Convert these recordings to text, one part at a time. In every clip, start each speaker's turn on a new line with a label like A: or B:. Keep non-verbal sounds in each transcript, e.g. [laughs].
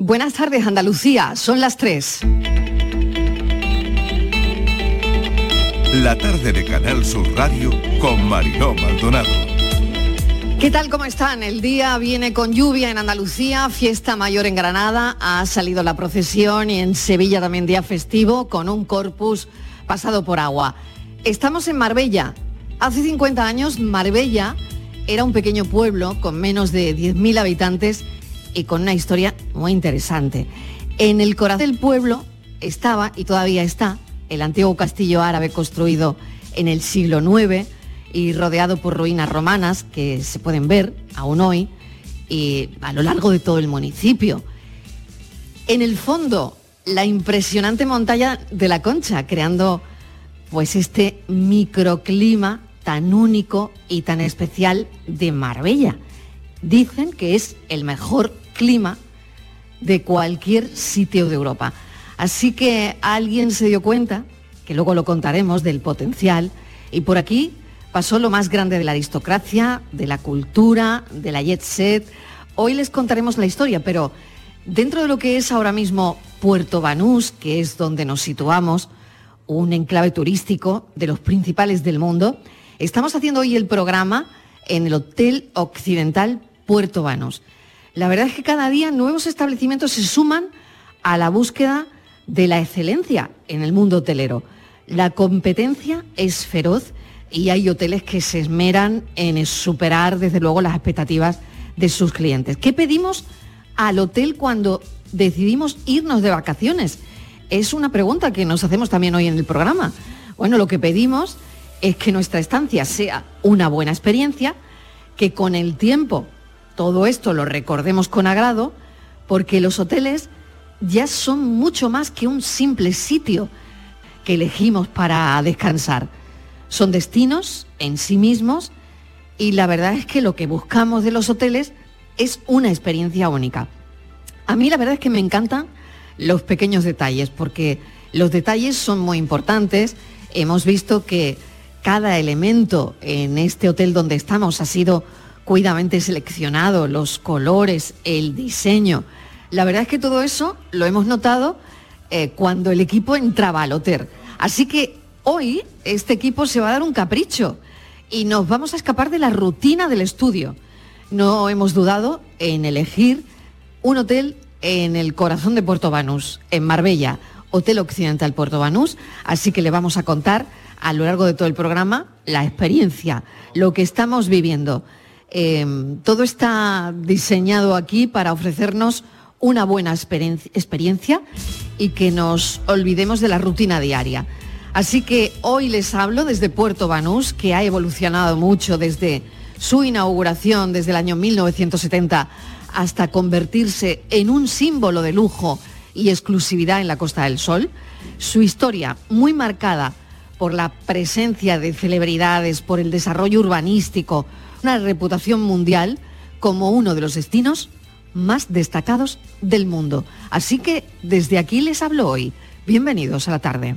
A: Buenas tardes, Andalucía. Son las 3.
B: La tarde de Canal Sur Radio con Mariló Maldonado.
A: ¿Qué tal? ¿Cómo están? El día viene con lluvia en Andalucía, fiesta mayor en Granada, ha salido la procesión y en Sevilla también día festivo con un corpus pasado por agua. Estamos en Marbella. Hace 50 años Marbella era un pequeño pueblo con menos de 10.000 habitantes y con una historia muy interesante. En el corazón del pueblo estaba y todavía está el antiguo castillo árabe construido en el siglo IX y rodeado por ruinas romanas que se pueden ver aún hoy y a lo largo de todo el municipio. En el fondo, la impresionante montaña de la Concha, creando pues este microclima tan único y tan especial de Marbella. Dicen que es el mejor clima de cualquier sitio de Europa. Así que alguien se dio cuenta, que luego lo contaremos, del potencial, y por aquí pasó lo más grande de la aristocracia, de la cultura, de la jet set. Hoy les contaremos la historia, pero dentro de lo que es ahora mismo Puerto Banús, que es donde nos situamos, un enclave turístico de los principales del mundo, estamos haciendo hoy el programa en el Hotel Occidental Puerto Banús. La verdad es que cada día nuevos establecimientos se suman a la búsqueda de la excelencia en el mundo hotelero. La competencia es feroz y hay hoteles que se esmeran en superar desde luego las expectativas de sus clientes. ¿Qué pedimos al hotel cuando decidimos irnos de vacaciones? Es una pregunta que nos hacemos también hoy en el programa. Bueno, lo que pedimos es que nuestra estancia sea una buena experiencia, que con el tiempo todo esto lo recordemos con agrado, porque los hoteles ya son mucho más que un simple sitio que elegimos para descansar. Son destinos en sí mismos y la verdad es que lo que buscamos de los hoteles es una experiencia única. A mí la verdad es que me encantan los pequeños detalles porque los detalles son muy importantes. Hemos visto que cada elemento en este hotel donde estamos ha sido cuidadamente seleccionado, los colores, el diseño. La verdad es que todo eso lo hemos notado eh, cuando el equipo entraba al hotel. Así que hoy este equipo se va a dar un capricho y nos vamos a escapar de la rutina del estudio. No hemos dudado en elegir un hotel en el corazón de Puerto Banús, en Marbella, Hotel Occidental Puerto Banús, así que le vamos a contar a lo largo de todo el programa la experiencia, lo que estamos viviendo. Em, todo está diseñado aquí para ofrecernos una buena experiencia y que nos olvidemos de la rutina diaria. Así que hoy les hablo desde Puerto Banús, que ha evolucionado mucho desde su inauguración desde el año 1970 hasta convertirse en un símbolo de lujo y exclusividad en la Costa del Sol. Su historia, muy marcada por la presencia de celebridades, por el desarrollo urbanístico, una reputación mundial como uno de los destinos más destacados del mundo. Así que desde aquí les hablo hoy. Bienvenidos a la tarde.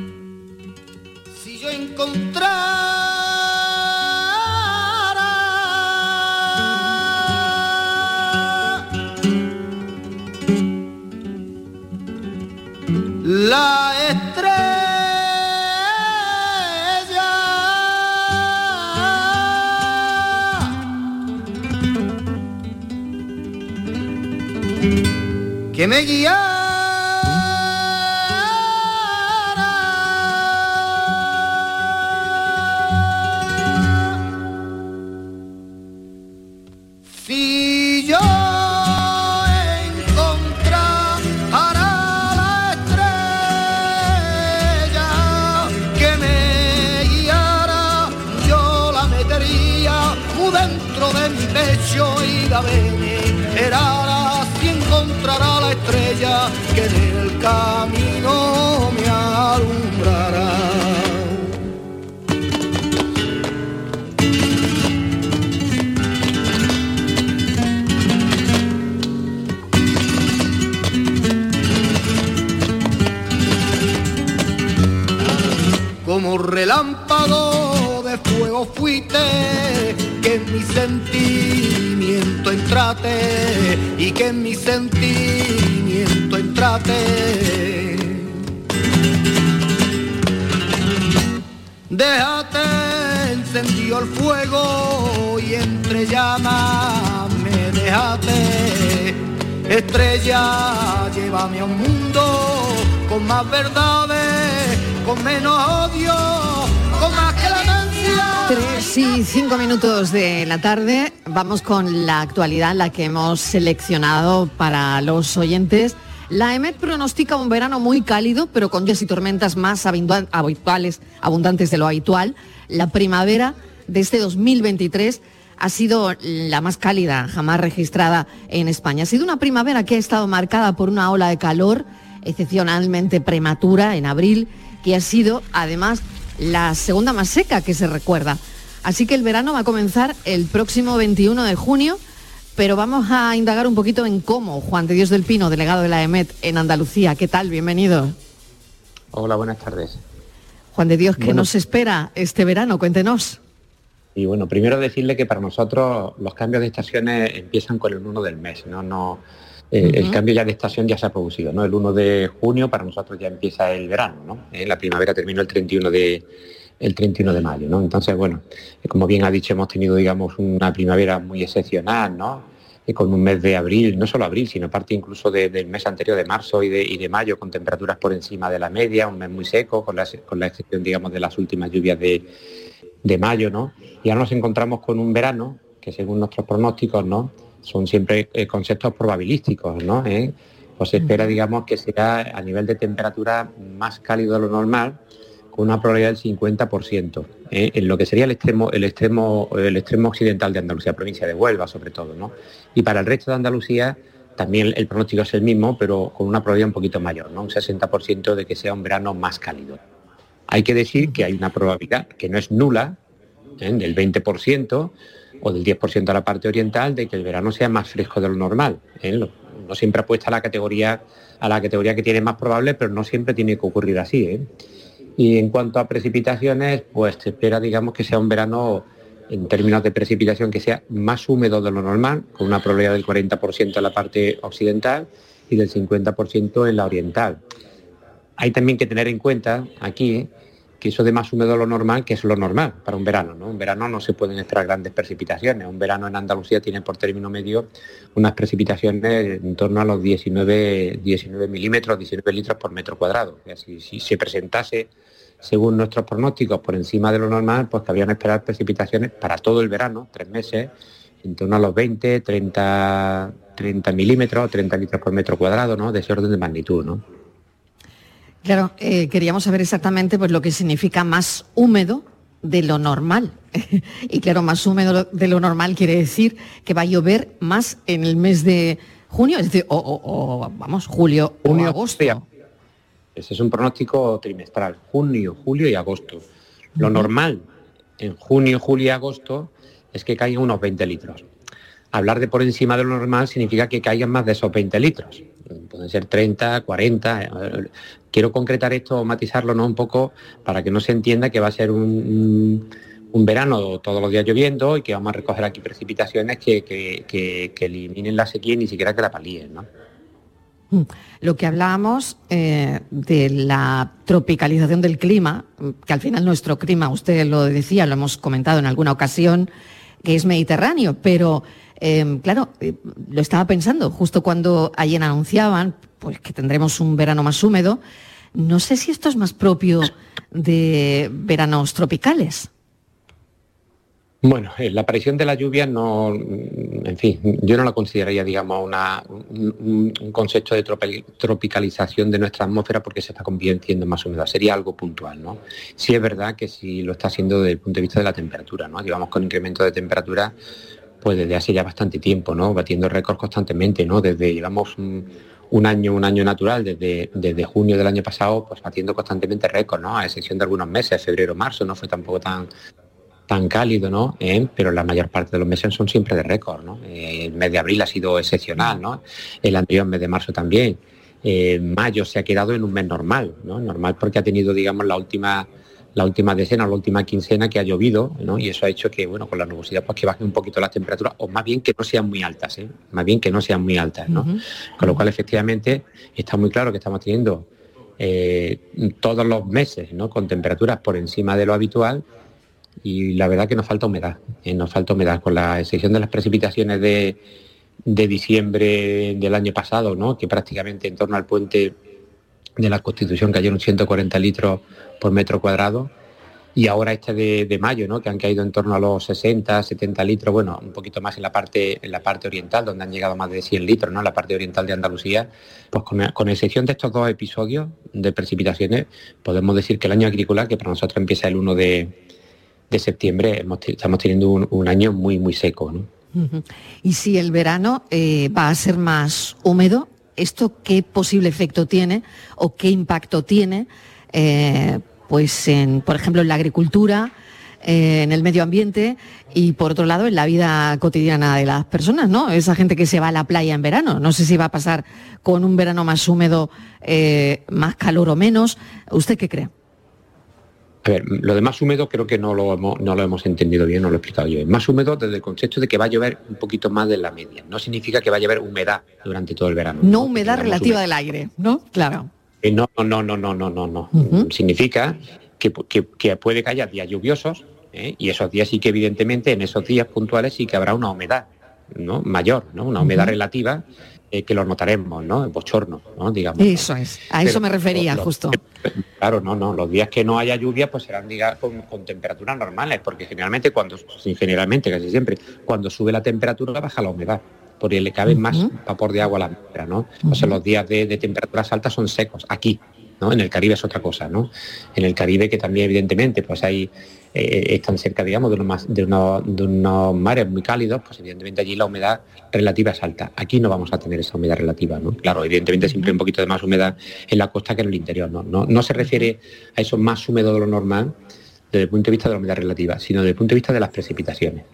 C: Llévame a un mundo con más verdades, con menos odio, con más clemencia.
A: Tres y cinco minutos de la tarde. Vamos con la actualidad, la que hemos seleccionado para los oyentes. La EMET pronostica un verano muy cálido, pero con lluvias y tormentas más habituales, abundantes de lo habitual. La primavera de este 2023 ha sido la más cálida jamás registrada en España. Ha sido una primavera que ha estado marcada por una ola de calor excepcionalmente prematura en abril, que ha sido además la segunda más seca que se recuerda. Así que el verano va a comenzar el próximo 21 de junio, pero vamos a indagar un poquito en cómo Juan de Dios del Pino, delegado de la EMET en Andalucía. ¿Qué tal? Bienvenido.
D: Hola, buenas tardes.
A: Juan de Dios, ¿qué nos espera este verano? Cuéntenos.
D: Y bueno, primero decirle que para nosotros los cambios de estaciones empiezan con el 1 del mes, no, no, eh, el cambio ya de estación ya se ha producido, ¿no? El 1 de junio para nosotros ya empieza el verano, ¿no? Eh, la primavera terminó el 31 de el 31 de mayo, ¿no? Entonces, bueno, eh, como bien ha dicho, hemos tenido, digamos, una primavera muy excepcional, ¿no? con un mes de abril, no solo abril, sino parte incluso del mes anterior de marzo y de, mayo, con temperaturas por encima de la media, un mes muy seco, con la, con la excepción, digamos, de las últimas lluvias de, de mayo, ¿no? Y ahora nos encontramos con un verano que según nuestros pronósticos, ¿no? son siempre eh, conceptos probabilísticos, ¿no? ¿Eh? Pues se espera, digamos, que será a nivel de temperatura más cálido de lo normal, con una probabilidad del 50%, ¿eh? en lo que sería el extremo, el extremo, el extremo occidental de Andalucía, provincia de Huelva sobre todo, ¿no? Y para el resto de Andalucía también el pronóstico es el mismo, pero con una probabilidad un poquito mayor, ¿no? Un 60% de que sea un verano más cálido. Hay que decir que hay una probabilidad que no es nula, del 20%, o del 10% a la parte oriental de que el verano sea más fresco de lo normal. ¿eh? No siempre apuesta a la categoría a la categoría que tiene más probable, pero no siempre tiene que ocurrir así. ¿eh? Y en cuanto a precipitaciones, pues se espera, digamos, que sea un verano en términos de precipitación que sea más húmedo de lo normal, con una probabilidad del 40% en la parte occidental y del 50% en la oriental. Hay también que tener en cuenta aquí que eso de más húmedo lo normal, que es lo normal para un verano. ¿no? Un verano no se pueden esperar grandes precipitaciones. Un verano en Andalucía tiene por término medio unas precipitaciones en torno a los 19, 19 milímetros, 19 litros por metro cuadrado. Si, si se presentase, según nuestros pronósticos, por encima de lo normal, pues cabrían esperar precipitaciones para todo el verano, tres meses, en torno a los 20, 30, 30 milímetros, 30 litros por metro cuadrado, ¿no? de ese orden de magnitud. ¿no?
A: Claro, eh, queríamos saber exactamente pues, lo que significa más húmedo de lo normal. [laughs] y claro, más húmedo de lo normal quiere decir que va a llover más en el mes de junio, es decir, o, vamos, julio o agosto.
D: Ese es un pronóstico trimestral, junio, julio y agosto. Lo normal en junio, julio y agosto es que caigan unos 20 litros. Hablar de por encima de lo normal significa que caigan más de esos 20 litros. Pueden ser 30, 40 quiero concretar esto, matizarlo ¿no? un poco para que no se entienda que va a ser un, verano todos los días lloviendo y que vamos a recoger aquí precipitaciones que, eliminen la sequía y ni siquiera que la palíen. ¿no?
A: Mm. Lo que hablábamos eh, de la tropicalización del clima, que al final nuestro clima, usted lo decía, lo hemos comentado en alguna ocasión, que es mediterráneo, pero eh, claro, eh, lo estaba pensando justo cuando ayer anunciaban pues que tendremos un verano más húmedo. No sé si esto es más propio de veranos tropicales.
D: Bueno, eh, la aparición de la lluvia no, en fin, yo no la consideraría, digamos, un, concepto de tropicalización de nuestra atmósfera porque se está convirtiendo en más húmeda. Sería algo puntual, ¿no? Sí es verdad que sí lo está haciendo desde el punto de vista de la temperatura, ¿no? Llevamos con incremento de temperatura pues desde hace ya bastante tiempo, ¿no? Batiendo récords constantemente, ¿no? Desde llevamos un, un año, un año natural desde, desde junio del año pasado, pues batiendo constantemente récords, ¿no? A excepción de algunos meses, febrero, marzo, no fue tampoco tan tan cálido, ¿no? ¿Eh? pero la mayor parte de los meses son siempre de récord, ¿no? Eh, el mes de abril ha sido excepcional, ¿no? El anterior mes de marzo también. Eh, mayo se ha quedado en un mes normal, ¿no? Normal porque ha tenido, digamos, la última la última decena o la última quincena que ha llovido, ¿no? Y eso ha hecho que, bueno, con la nubosidad, pues que bajen un poquito las temperaturas, o más bien que no sean muy altas, ¿eh? Más bien que no sean muy altas, ¿no? Con lo cual, efectivamente, está muy claro que estamos teniendo eh, todos los meses, ¿no? Con temperaturas por encima de lo habitual y la verdad que nos falta humedad, ¿eh? nos falta humedad. Con la excepción de las precipitaciones de, de diciembre del año pasado, ¿no? Que prácticamente en torno al puente de la Constitución cayeron 140 litros por metro cuadrado y ahora este de, mayo, ¿no? que han caído en torno a los 60, 70 litros, bueno, un poquito más en la parte, en la parte oriental, donde han llegado más de 100 litros, ¿no? la parte oriental de Andalucía, pues con, excepción de estos dos episodios de precipitaciones, podemos decir que el año agrícola, que para nosotros empieza el 1 de, septiembre, estamos teniendo un, año muy, muy seco. ¿no?
A: Y si el verano eh, va a ser más húmedo, ¿esto qué posible efecto tiene o qué impacto tiene? Eh, pues en, por ejemplo, en la agricultura, eh, en el medio ambiente y por otro lado en la vida cotidiana de las personas, ¿no? Esa gente que se va a la playa en verano. No sé si va a pasar con un verano más húmedo, eh, más calor o menos. ¿Usted qué cree?
D: A ver, lo de más húmedo creo que no lo, hemos, no lo hemos entendido bien, no lo he explicado yo. Más húmedo desde el concepto de que va a llover un poquito más de la media. No significa que va a llover humedad durante todo el verano.
A: No, humedad relativa del aire, ¿no? Claro.
D: Eh, no, no, no, no, no, no, no. Significa que, puede que haya días lluviosos ¿eh? y esos días sí que evidentemente en esos días puntuales sí que habrá una humedad ¿no? mayor, ¿no? una humedad relativa eh, que lo notaremos, ¿no? El bochorno, ¿no? Digamos.
A: Eso es, a eso me refería justo. [laughs]
D: Claro, no, no, los días que no haya lluvia pues serán diga, con, temperaturas normales, porque generalmente cuando, generalmente casi siempre, cuando sube la temperatura baja la humedad porque le cabe más vapor de agua a la atmósfera, ¿no? O sea, los días de, temperaturas altas son secos, aquí, ¿no? En el Caribe es otra cosa, ¿no? En el Caribe, que también evidentemente, pues hay, eh, están cerca, digamos, de unos, de, unos, mares muy cálidos, pues evidentemente allí la humedad relativa es alta. Aquí no vamos a tener esa humedad relativa, ¿no? Claro, evidentemente siempre un poquito de más humedad en la costa que en el interior, ¿no? No, no se refiere a eso más húmedo de lo normal desde el punto de vista de la humedad relativa, sino desde el punto de vista de las precipitaciones.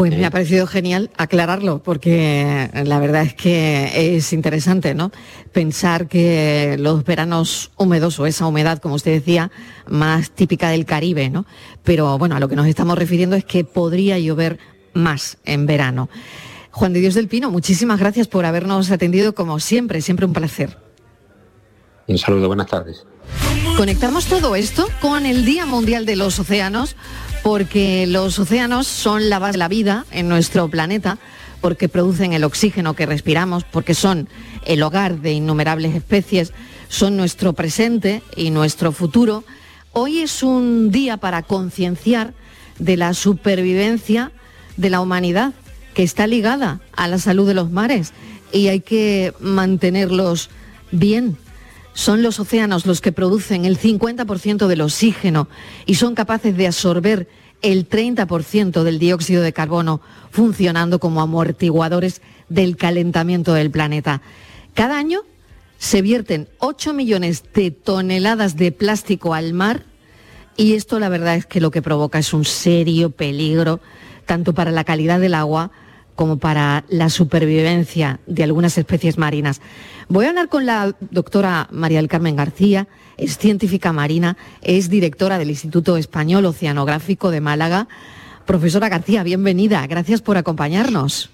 A: Pues me ha parecido genial aclararlo, porque la verdad es que es interesante, ¿no? Pensar que los veranos húmedos o esa humedad, como usted decía, más típica del Caribe, ¿no? Pero bueno, a lo que nos estamos refiriendo es que podría llover más en verano. Juan de Dios del Pino, muchísimas gracias por habernos atendido como siempre, siempre un placer.
D: Un saludo, buenas tardes.
A: Conectamos todo esto con el Día Mundial de los Océanos porque los océanos son la base de la vida en nuestro planeta, porque producen el oxígeno que respiramos, porque son el hogar de innumerables especies, son nuestro presente y nuestro futuro. Hoy es un día para concienciar de la supervivencia de la humanidad, que está ligada a la salud de los mares y hay que mantenerlos bien son los océanos los que producen el 50% del oxígeno y son capaces de absorber el 30% del dióxido de carbono, funcionando como amortiguadores del calentamiento del planeta. Cada año se vierten 8 millones de toneladas de plástico al mar y esto la verdad es que lo que provoca es un serio peligro tanto para la calidad del agua como para la supervivencia de algunas especies marinas. Voy a hablar con la doctora María del Carmen García, es científica marina, es directora del Instituto Español Oceanográfico de Málaga. Profesora García, bienvenida, gracias por acompañarnos.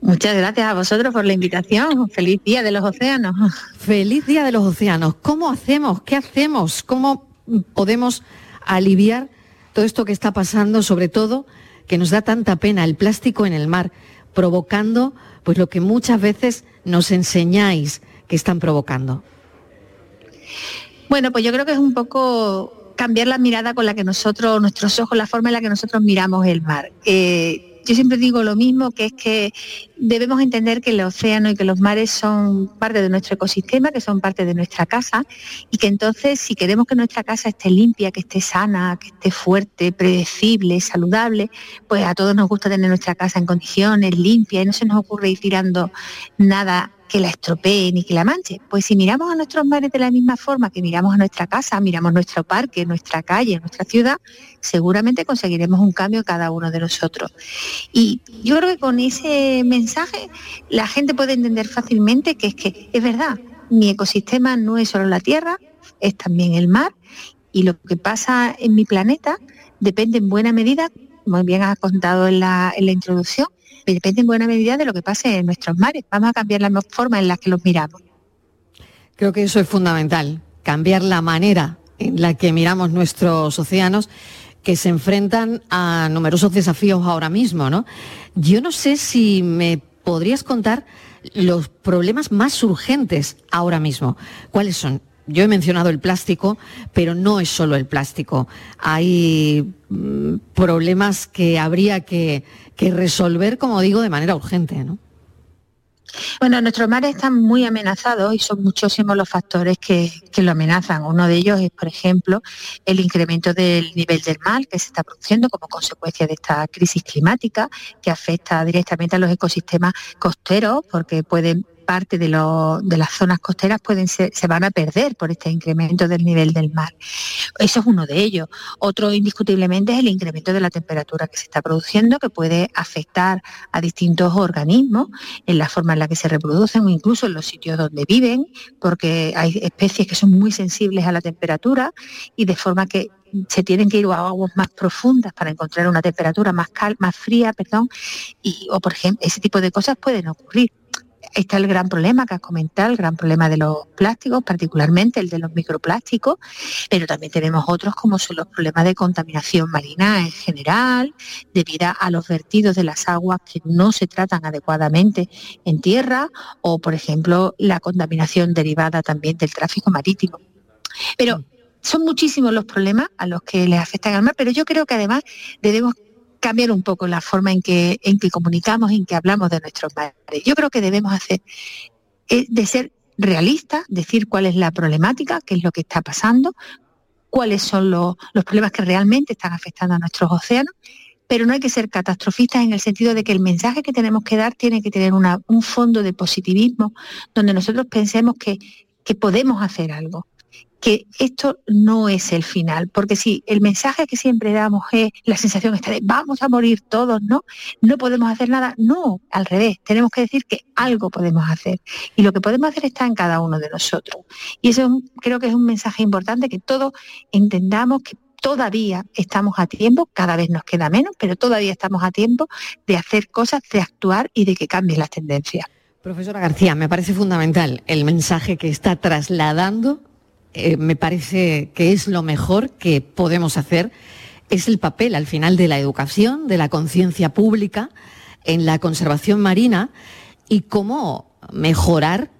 E: Muchas gracias a vosotros por la invitación. Feliz Día de los Océanos.
A: Feliz Día de los Océanos. ¿Cómo hacemos? ¿Qué hacemos? ¿Cómo podemos aliviar todo esto que está pasando, sobre todo que nos da tanta pena el plástico en el mar, provocando pues lo que muchas veces nos enseñáis que están provocando.
E: Bueno, pues yo creo que es un poco cambiar la mirada con la que nosotros, nuestros ojos, la forma en la que nosotros miramos el mar. Eh, yo siempre digo lo mismo, que es que debemos entender que el océano y que los mares son parte de nuestro ecosistema, que son parte de nuestra casa, y que entonces si queremos que nuestra casa esté limpia, que esté sana, que esté fuerte, predecible, saludable, pues a todos nos gusta tener nuestra casa en condiciones, limpia, y no se nos ocurre ir tirando nada que la estropee ni que la manche. Pues si miramos a nuestros mares de la misma forma que miramos a nuestra casa, miramos nuestro parque, nuestra calle, nuestra ciudad, seguramente conseguiremos un cambio cada uno de nosotros. Y yo creo que con ese mensaje la gente puede entender fácilmente que es que es verdad, mi ecosistema no es solo la tierra, es también el mar Y lo que pasa en mi planeta depende en buena medida, como bien has contado en la, en la introducción, depende en buena medida de lo que pase en nuestros mares. Vamos a cambiar la forma en la que los miramos.
A: Creo que eso es fundamental, cambiar la manera en la que miramos nuestros océanos que se enfrentan a numerosos desafíos ahora mismo, ¿no? Yo no sé si me podrías contar los problemas más urgentes ahora mismo. ¿Cuáles son? Yo he mencionado el plástico, pero no es solo el plástico. Hay mm, problemas que habría que, que resolver, como digo, de manera urgente, ¿no?
E: Bueno, nuestros mares están muy amenazados y son muchísimos los factores que, lo amenazan. Uno de ellos es, por ejemplo, el incremento del nivel del mar que se está produciendo como consecuencia de esta crisis climática que afecta directamente a los ecosistemas costeros porque pueden parte de, las zonas costeras pueden se van a perder por este incremento del nivel del mar. Eso es uno de ellos. Otro indiscutiblemente es el incremento de la temperatura que se está produciendo, que puede afectar a distintos organismos en la forma en la que se reproducen o incluso en los sitios donde viven, porque hay especies que son muy sensibles a la temperatura y de forma que se tienen que ir a aguas más profundas para encontrar una temperatura más más fría, perdón, y, o por ejemplo, ese tipo de cosas pueden ocurrir está el gran problema que has comentado, el gran problema de los plásticos, particularmente el de los microplásticos, pero también tenemos otros como son los problemas de contaminación marina en general, debido a los vertidos de las aguas que no se tratan adecuadamente en tierra, o por ejemplo la contaminación derivada también del tráfico marítimo. Pero son muchísimos los problemas a los que les afectan al mar, pero yo creo que además debemos cambiar un poco la forma en que, en que comunicamos, en que hablamos de nuestros mares. Yo creo que debemos hacer eh, de ser realistas, decir cuál es la problemática, qué es lo que está pasando, cuáles son los, problemas que realmente están afectando a nuestros océanos, pero no hay que ser catastrofistas en el sentido de que el mensaje que tenemos que dar tiene que tener un fondo de positivismo donde nosotros pensemos que, que podemos hacer algo, que esto no es el final, porque si el mensaje que siempre damos es la sensación esta de vamos a morir todos, ¿no? No podemos hacer nada, no, al revés, tenemos que decir que algo podemos hacer y lo que podemos hacer está en cada uno de nosotros. Y eso creo que es un mensaje importante que todos entendamos que todavía estamos a tiempo, cada vez nos queda menos, pero todavía estamos a tiempo de hacer cosas, de actuar y de que cambien las tendencias.
A: Profesora García, me parece fundamental el mensaje que está trasladando eh, me parece que es lo mejor que podemos hacer, es el papel al final de la educación, de la conciencia pública en la conservación marina y cómo mejorar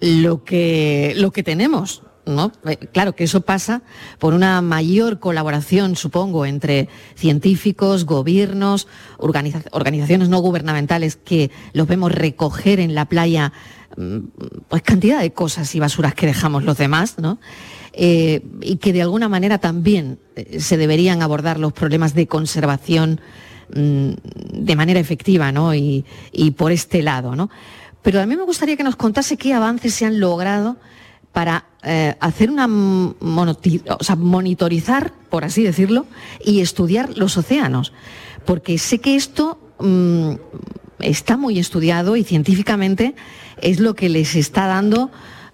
A: lo que, lo que tenemos. ¿no? Eh, claro que eso pasa por una mayor colaboración, supongo, entre científicos, gobiernos, organizaciones no gubernamentales que los vemos recoger en la playa pues cantidad de cosas y basuras que dejamos los demás, ¿no? Eh, y que de alguna manera también eh, se deberían abordar los problemas de conservación mm, de manera efectiva, ¿no? Y, por este lado, ¿no? Pero a mí me gustaría que nos contase qué avances se han logrado para eh, hacer una o sea, monitorizar, por así decirlo, y estudiar los océanos. Porque sé que esto mm, está muy estudiado y científicamente es lo que les está dando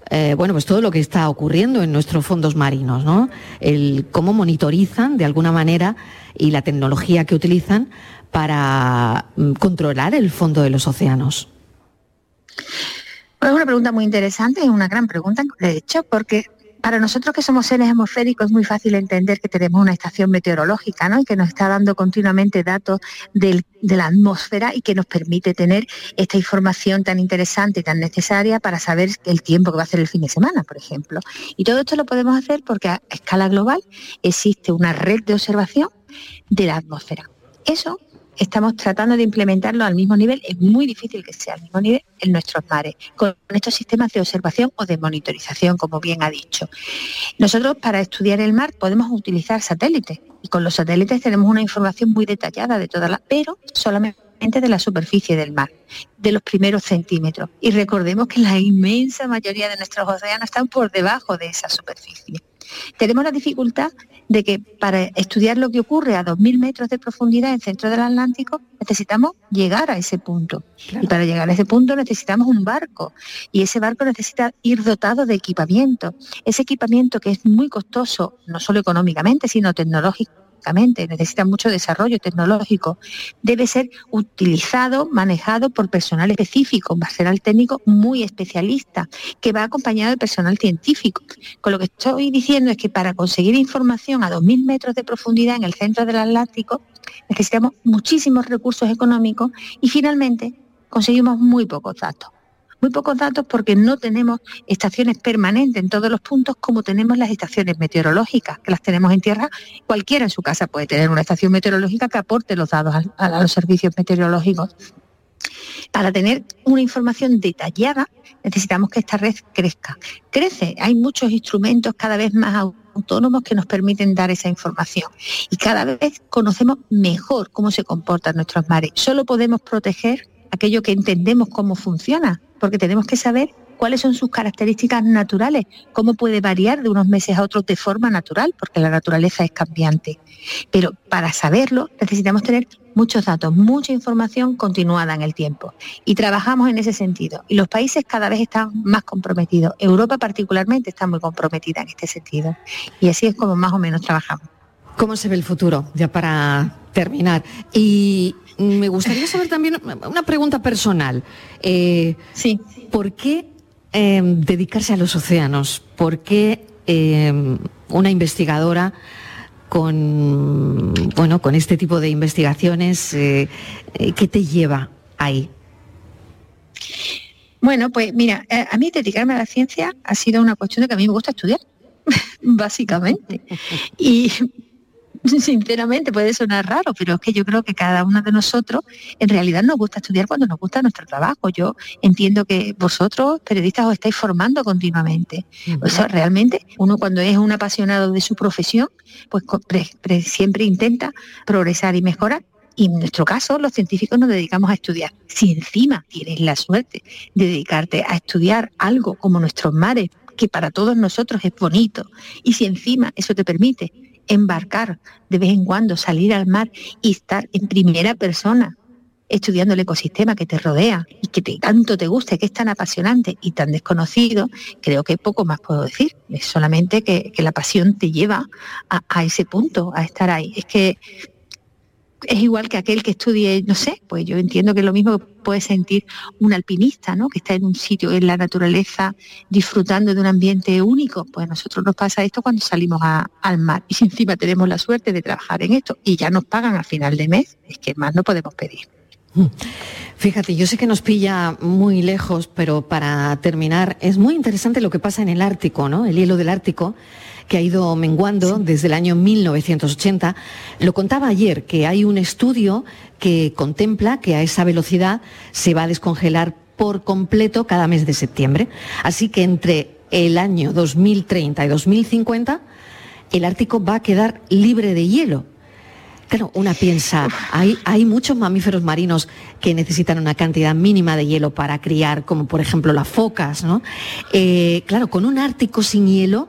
A: eh, bueno, pues todo lo que está ocurriendo en nuestros fondos marinos, ¿no? El cómo monitorizan de alguna manera y la tecnología que utilizan para mm, controlar el fondo de los océanos.
E: Es una pregunta muy interesante, es una gran pregunta, de hecho, porque para nosotros que somos seres atmosféricos es muy fácil entender que tenemos una estación meteorológica ¿no? y que nos está dando continuamente datos de la atmósfera y que nos permite tener esta información tan interesante y tan necesaria para saber el tiempo que va a hacer el fin de semana, por ejemplo. Y todo esto lo podemos hacer porque a escala global existe una red de observación de la atmósfera. Eso estamos tratando de implementarlo al mismo nivel, es muy difícil que sea al mismo nivel en nuestros mares, con estos sistemas de observación o de monitorización, como bien ha dicho. Nosotros para estudiar el mar podemos utilizar satélites y con los satélites tenemos una información muy detallada de todas las, pero solamente de la superficie del mar, de los primeros centímetros. Y recordemos que la inmensa mayoría de nuestros océanos están por debajo de esa superficie. Tenemos la dificultad de que para estudiar lo que ocurre a 2.000 metros de profundidad en el centro del Atlántico necesitamos llegar a ese punto. Y para llegar a ese punto necesitamos un barco. Y ese barco necesita ir dotado de equipamiento. Ese equipamiento que es muy costoso, no solo económicamente, sino necesita mucho desarrollo tecnológico, debe ser utilizado, manejado por personal específico, personal técnico muy especialista, que va acompañado de personal científico. Con lo que estoy diciendo es que para conseguir información a 2.000 metros de profundidad en el centro del Atlántico, necesitamos muchísimos recursos económicos y finalmente conseguimos muy pocos datos. Muy pocos datos porque no tenemos estaciones permanentes en todos los puntos como tenemos las estaciones meteorológicas, que las tenemos en tierra. Cualquiera en su casa puede tener una estación meteorológica que aporte los datos a, los servicios meteorológicos. Para tener una información detallada necesitamos que esta red crezca. Crece, hay muchos instrumentos cada vez más autónomos que nos permiten dar esa información y cada vez conocemos mejor cómo se comportan nuestros mares. Solo podemos proteger aquello que entendemos cómo funciona, porque tenemos que saber cuáles son sus características naturales, cómo puede variar de unos meses a otros de forma natural, porque la naturaleza es cambiante. Pero para saberlo necesitamos tener muchos datos, mucha información continuada en el tiempo. Y trabajamos en ese sentido. Y los países cada vez están más comprometidos. Europa particularmente está muy comprometida en este sentido. Y así es como más o menos trabajamos.
A: ¿Cómo se ve el futuro? Ya para terminar. Y me gustaría saber también una pregunta personal.
E: Eh, sí.
A: ¿Por qué em, dedicarse a los océanos? ¿Por qué em, una investigadora con, bueno, con este tipo de investigaciones, eh, eh, qué te lleva ahí?
E: Bueno, pues mira, a mí dedicarme a la ciencia ha sido una cuestión de que a mí me gusta estudiar, [laughs] básicamente. Y [laughs] sinceramente puede sonar raro, pero es que yo creo que cada uno de nosotros en realidad nos gusta estudiar cuando nos gusta nuestro trabajo. Yo entiendo que vosotros, periodistas, os estáis formando continuamente. O sea, realmente uno cuando es un apasionado de su profesión, pues siempre intenta progresar y mejorar. Y en nuestro caso, los científicos nos dedicamos a estudiar. Si encima tienes la suerte de dedicarte a estudiar algo como nuestros mares, que para todos nosotros es bonito, y si encima eso te permite embarcar de vez en cuando, salir al mar y estar en primera persona estudiando el ecosistema que te rodea y que tanto te gusta, que es tan apasionante y tan desconocido, creo que poco más puedo decir. Es solamente que, la pasión te lleva a, a, ese punto, a estar ahí. Es que es igual que aquel que estudie, no sé, pues yo entiendo que es lo mismo que puede sentir un alpinista, ¿no? Que está en un sitio, en la naturaleza, disfrutando de un ambiente único. Pues nosotros nos pasa esto cuando salimos al mar. Y encima tenemos la suerte de trabajar en esto y ya nos pagan a final de mes, es que más no podemos pedir.
A: Mm. Fíjate, yo sé que nos pilla muy lejos, pero para terminar, es muy interesante lo que pasa en el Ártico, ¿no? El hielo del Ártico que ha ido menguando desde el año 1980. Lo contaba ayer, que hay un estudio que contempla que a esa velocidad se va a descongelar por completo cada mes de septiembre. Así que entre el año 2030 y 2050, el Ártico va a quedar libre de hielo. Claro, una piensa, hay, hay, muchos mamíferos marinos que necesitan una cantidad mínima de hielo para criar, como por ejemplo las focas, ¿no? Eh, claro, con un Ártico sin hielo,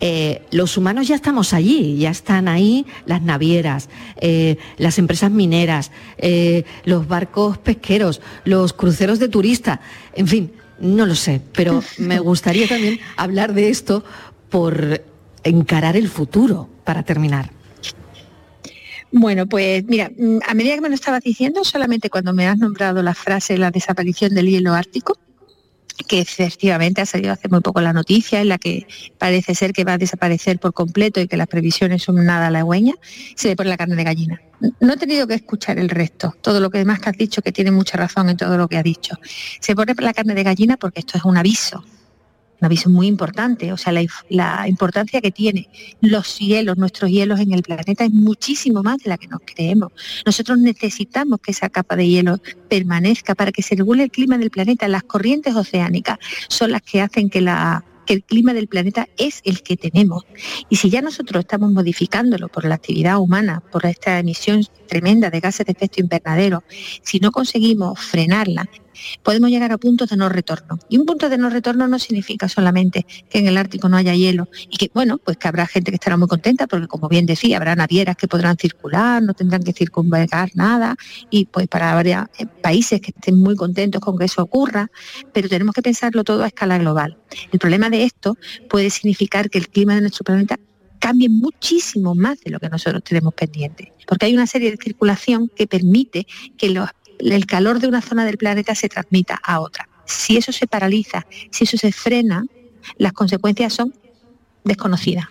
A: eh, los humanos ya estamos allí, ya están ahí las navieras, eh, las empresas mineras, eh, los barcos pesqueros, los cruceros de turistas, en fin, no lo sé, pero [laughs] me gustaría también hablar de esto por encarar el futuro para terminar.
E: Bueno, pues mira, mm, a medida que me lo estabas diciendo, solamente cuando me has nombrado la frase la desaparición del hielo ártico, que efectivamente ha salido hace muy poco la noticia en la que parece ser que va a desaparecer por completo y que las previsiones son nada halagüeñas, se le pone la carne de gallina. No he tenido que escuchar el resto, todo lo que demás que has dicho, que tiene mucha razón en todo lo que ha dicho. Se pone la carne de gallina porque esto es un aviso, un aviso muy importante, o sea, la, importancia que tiene los hielos, nuestros hielos en el planeta es muchísimo más de la que nos creemos. Nosotros necesitamos que esa capa de hielo permanezca para que se regule el clima del planeta. Las corrientes oceánicas son las que hacen que la que el clima del planeta es el que tenemos. Y si ya nosotros estamos modificándolo por la actividad humana, por esta emisión tremenda de gases de efecto invernadero, si no conseguimos frenarla, podemos llegar a puntos de no retorno. Y un punto de no retorno no significa solamente que en el Ártico no haya hielo y que, bueno, pues que habrá gente que estará muy contenta porque, como bien decía, habrá navieras que podrán circular, no tendrán que circunvagar nada y pues para varios eh, países que estén muy contentos con que eso ocurra, pero tenemos que pensarlo todo a escala global. El problema de esto puede significar que el clima de nuestro planeta cambie muchísimo más de lo que nosotros tenemos pendiente, porque hay una serie de circulación que permite que el calor de una zona del planeta se transmita a otra. Si eso se paraliza, si eso se frena, las consecuencias son desconocidas.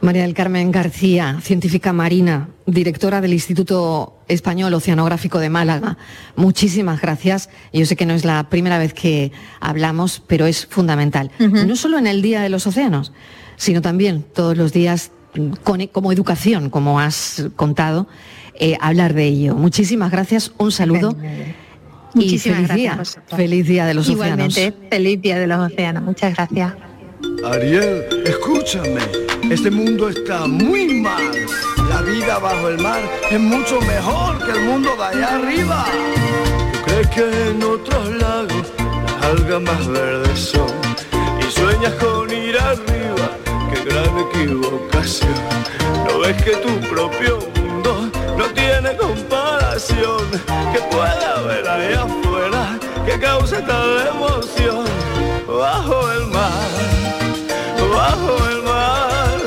A: María del Carmen García, científica marina, directora del Instituto Español Oceanográfico de Málaga. Muchísimas gracias. Yo sé que no es la primera vez que hablamos, pero es fundamental. No solo en el Día de los Océanos, sino también todos los días como educación, como has contado, eh, hablar de ello. Muchísimas gracias, un saludo.
E: y feliz día,
A: feliz día de los
E: Igualmente, feliz día de los océanos. Muchas gracias.
C: Ariel, escúchame, este mundo está muy mal. La vida bajo el mar es mucho mejor que el mundo de allá arriba. ¿Tú crees que en otros lagos las algas más verdes son? Y sueñas con ir arriba, qué gran equivocación. ¿No ves que tu propio Que puede haber ahí afuera que cause tal emoción bajo el mar bajo el mar.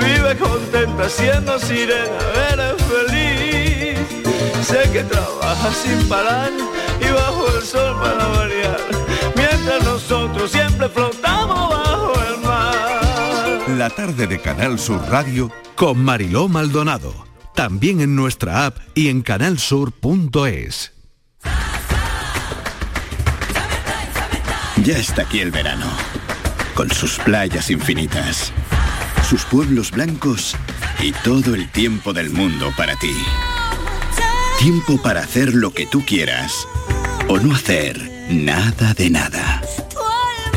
C: Vive contenta siendo sirena, eres feliz. Sé que trabajas sin parar y bajo el sol para variar. Mientras nosotros siempre flotamos bajo el mar.
B: La tarde de Canal Sur Radio con Mariló Maldonado. También en nuestra app y en canalsur.es.
F: Ya está aquí el verano con sus playas infinitas, sus pueblos blancos y todo el tiempo del mundo para ti. Tiempo para hacer lo que tú quieras o no hacer nada de nada.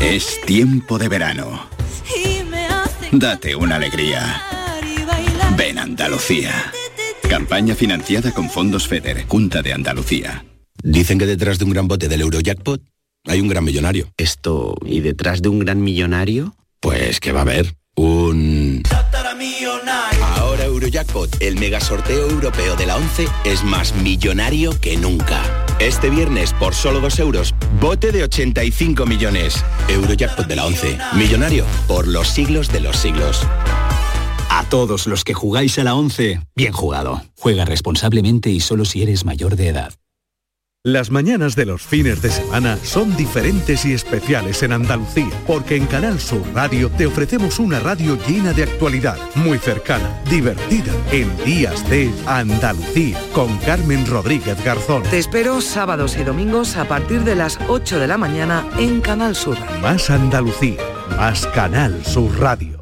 F: Es tiempo de verano. Date una alegría. Ven Andalucía. Campaña financiada con fondos FEDER, Junta de Andalucía.
G: Dicen que detrás de un gran bote del Eurojackpot hay un gran millonario.
H: Esto, ¿y detrás de un gran millonario?
G: Pues que va a haber un... Ahora Eurojackpot, el mega sorteo europeo de la 11, es más millonario que nunca. Este viernes, por solo 2 euros, bote de 85 millones. Eurojackpot de la 11, millonario por los siglos de los siglos.
I: A todos los que jugáis a la 11, bien jugado. Juega responsablemente y solo si eres mayor de edad.
B: Las mañanas de los fines de semana son diferentes y especiales en Andalucía, porque en Canal Sur Radio te ofrecemos una radio llena de actualidad, muy cercana, divertida, en días de Andalucía, con Carmen Rodríguez Garzón.
J: Te espero sábados y domingos a partir de las 8 de la mañana en Canal Sur.
B: Más Andalucía, más Canal Sur Radio.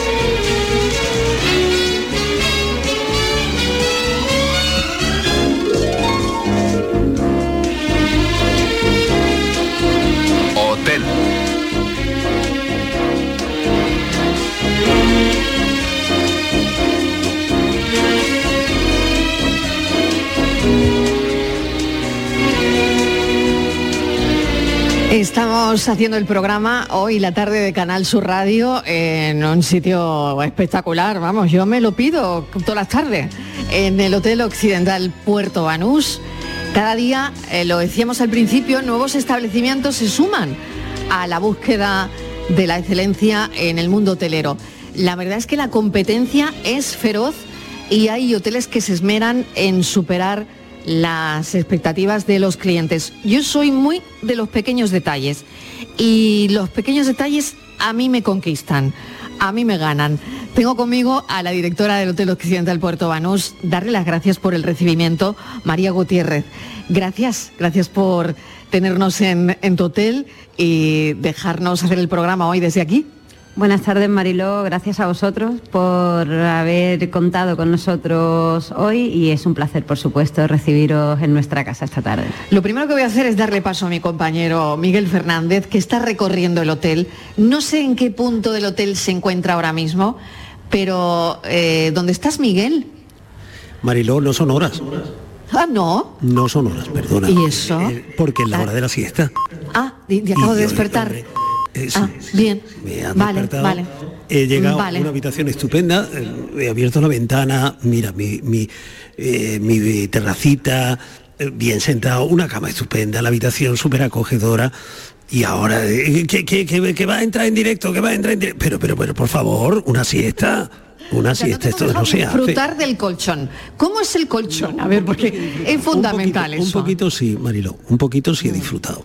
A: Estamos haciendo el programa hoy la tarde de Canal Sur Radio en un sitio espectacular, vamos, yo me lo pido todas las tardes, en el Hotel Occidental Puerto Banús. Cada día, eh, lo decíamos al principio, nuevos establecimientos se suman a la búsqueda de la excelencia en el mundo hotelero. La verdad es que la competencia es feroz y hay hoteles que se esmeran en superar las expectativas de los clientes. Yo soy muy de los pequeños detalles y los pequeños detalles a mí me conquistan, a mí me ganan. Tengo conmigo a la directora del Hotel Occidental Puerto Banús, darle las gracias por el recibimiento, María Gutiérrez. Gracias, gracias por tenernos en, en tu hotel y dejarnos hacer el programa hoy desde aquí.
K: Buenas tardes Mariló, gracias a vosotros por haber contado con nosotros hoy y es un placer por supuesto recibiros en nuestra casa esta tarde.
A: Lo primero que voy a hacer es darle paso a mi compañero Miguel Fernández que está recorriendo el hotel. No sé en qué punto del hotel se encuentra ahora mismo, Pero, eh, ¿dónde estás, Miguel?
L: Mariló, no son horas.
A: Ah, no.
L: No son horas, perdona.
A: ¿Y eso?
L: Eh, porque es la hora de la siesta.
A: Ah, de acabo
L: Y
A: de despertar.
L: Sí,
A: Ah, bien.
L: me
A: Vale.
L: He llegado
A: Vale.
L: a una habitación estupenda, eh, he abierto la ventana, mira, mi, mi, eh, mi terracita, eh, bien sentado, una cama estupenda, la habitación súper acogedora. Y ahora, eh, que, que- que- que va a entrar en directo, que va a entrar en directo. Pero, pero, pero, por favor, una siesta. Una siesta, esto no se hace.
A: Disfrutar del colchón. ¿Cómo es el colchón? A ver, porque es fundamental
L: un poquito,
A: eso.
L: Un poquito sí, Marilo, un poquito sí he disfrutado.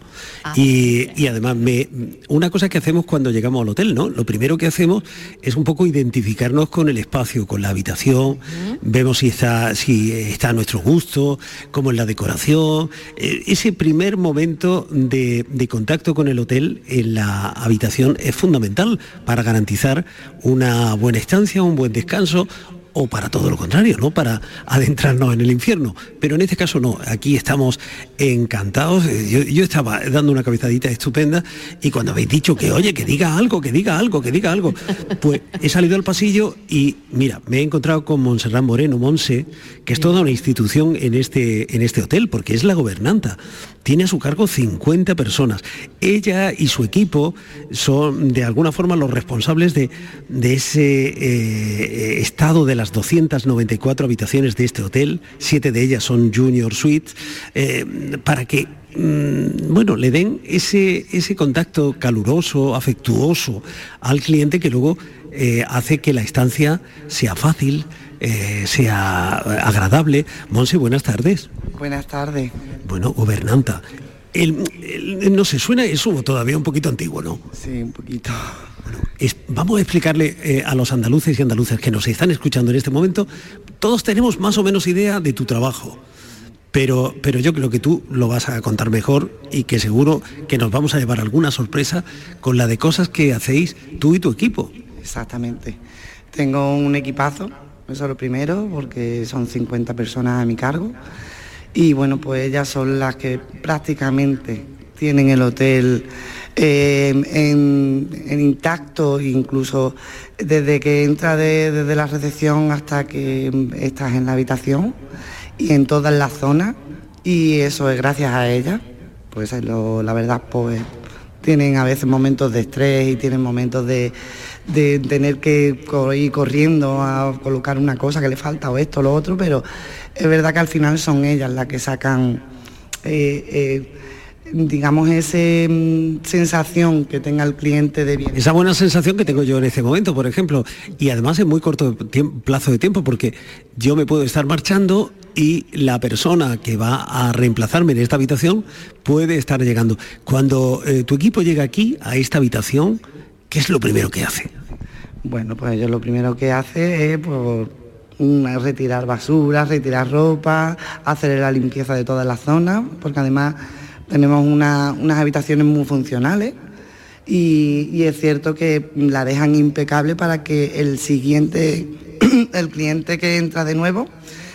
L: Y, y además, me, una cosa que hacemos cuando llegamos al hotel, ¿no? Lo primero que hacemos es un poco identificarnos con el espacio, con la habitación, vemos si está, si está a nuestro gusto, cómo es la decoración. Eh, ese primer momento de, de contacto con el hotel en la habitación es fundamental para garantizar una buena estancia, un buen descanso o para todo lo contrario, ¿no? Para adentrarnos en el infierno. Pero en este caso no, aquí estamos encantados. Eh, Yo, estaba dando una cabezadita estupenda y cuando habéis dicho que, oye, que diga algo, que diga algo, que diga algo, pues he salido al pasillo y mira, me he encontrado con Montserrat Moreno, Monse, que es toda una institución en este, en este hotel, porque es la gobernanta. Tiene a su cargo 50 personas. Ella y su equipo son de alguna forma los responsables de, ese eh, estado de las 294 habitaciones de este hotel. Siete de ellas son Junior Suites, eh, para que mm, bueno, le den ese, ese contacto caluroso, afectuoso al cliente que luego eh, hace que la estancia sea fácil, eh, sea agradable. Monse, buenas tardes.
M: Buenas tardes.
L: Bueno, gobernanta. El, el- no sé, suena eso todavía un poquito antiguo, ¿no?
M: Sí, un poquito.
L: Es- vamos a explicarle eh, a los andaluces y andaluces que nos están escuchando en este momento, todos tenemos más o menos idea de tu trabajo, pero, pero yo creo que tú lo vas a contar mejor y que seguro que nos vamos a llevar alguna sorpresa con la de cosas que hacéis tú y tu equipo.
M: Exactamente. Tengo un equipazo, eso es lo primero, porque son 50 personas a mi cargo. Y bueno, pues ellas son las que prácticamente tienen el hotel eh, en, intacto, incluso desde que entra de- desde la recepción hasta que estás en la habitación y en todas las zonas. Y eso es gracias a ellas. Pues la verdad, pues tienen a veces momentos de estrés y tienen momentos de, de tener que ir corriendo a colocar una cosa que le falta o esto o lo otro, pero es verdad que al final son ellas las que sacan, eh, eh, digamos, esa sensación que tenga el cliente de bien.
L: Esa buena sensación que tengo yo en este momento, por ejemplo, y además en muy corto plazo de tiempo, porque yo me puedo estar marchando y la persona que va a reemplazarme en esta habitación puede estar llegando. Cuando eh, tu equipo llega aquí, a esta habitación, ¿qué es lo primero que hace?
M: Bueno, pues ellos lo primero que hace es pues, mm, retirar basura, retirar ropa, hacer la limpieza de todas las zonas, porque además tenemos una- unas habitaciones muy funcionales y es cierto que la dejan impecable para que el siguiente, [clears throat] el cliente que entra de nuevo,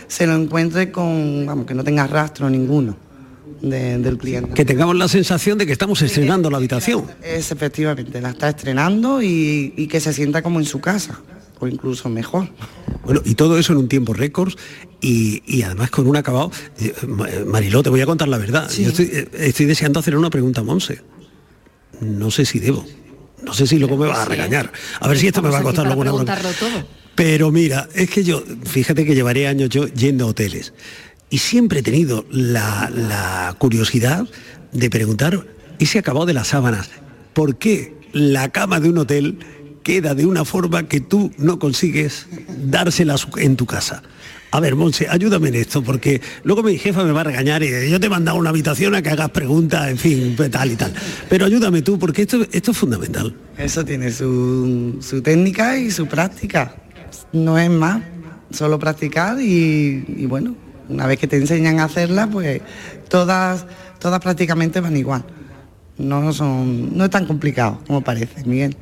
M: se lo encuentre con, vamos, que no tenga rastro ninguno de- del cliente.
L: Que tengamos la sensación de que estamos estrenando la habitación.
M: Es efectivamente, la está estrenando y, y que se sienta como en su casa, o incluso mejor.
L: Bueno, y todo eso en un tiempo récord y, y además con un acabado. eh, Ma- Mariló, te voy a contar la verdad. Yo estoy, eh, estoy deseando hacer una pregunta a Monse. No sé si debo. No sé si luego me va a regañar. A ver si esto me va a costar luego una. Pero mira, es que yo, fíjate que llevaré años yo yendo a hoteles y siempre he tenido la, curiosidad de preguntar ese acabado de las sábanas. ¿Por qué la cama de un hotel queda de una forma que tú no consigues dársela en tu casa? A ver, Monse, ayúdame en esto, porque luego mi jefa me va a regañar y yo te he mandado una habitación a que hagas preguntas, en fin, tal y tal. Pero ayúdame tú, porque esto, esto es fundamental.
M: Eso tiene su, técnica y su práctica. No es más, solo practicar y, y bueno, una vez que te enseñan a hacerla, pues todas, todas prácticamente van igual. No, son, no es tan complicado como parece, Miguel.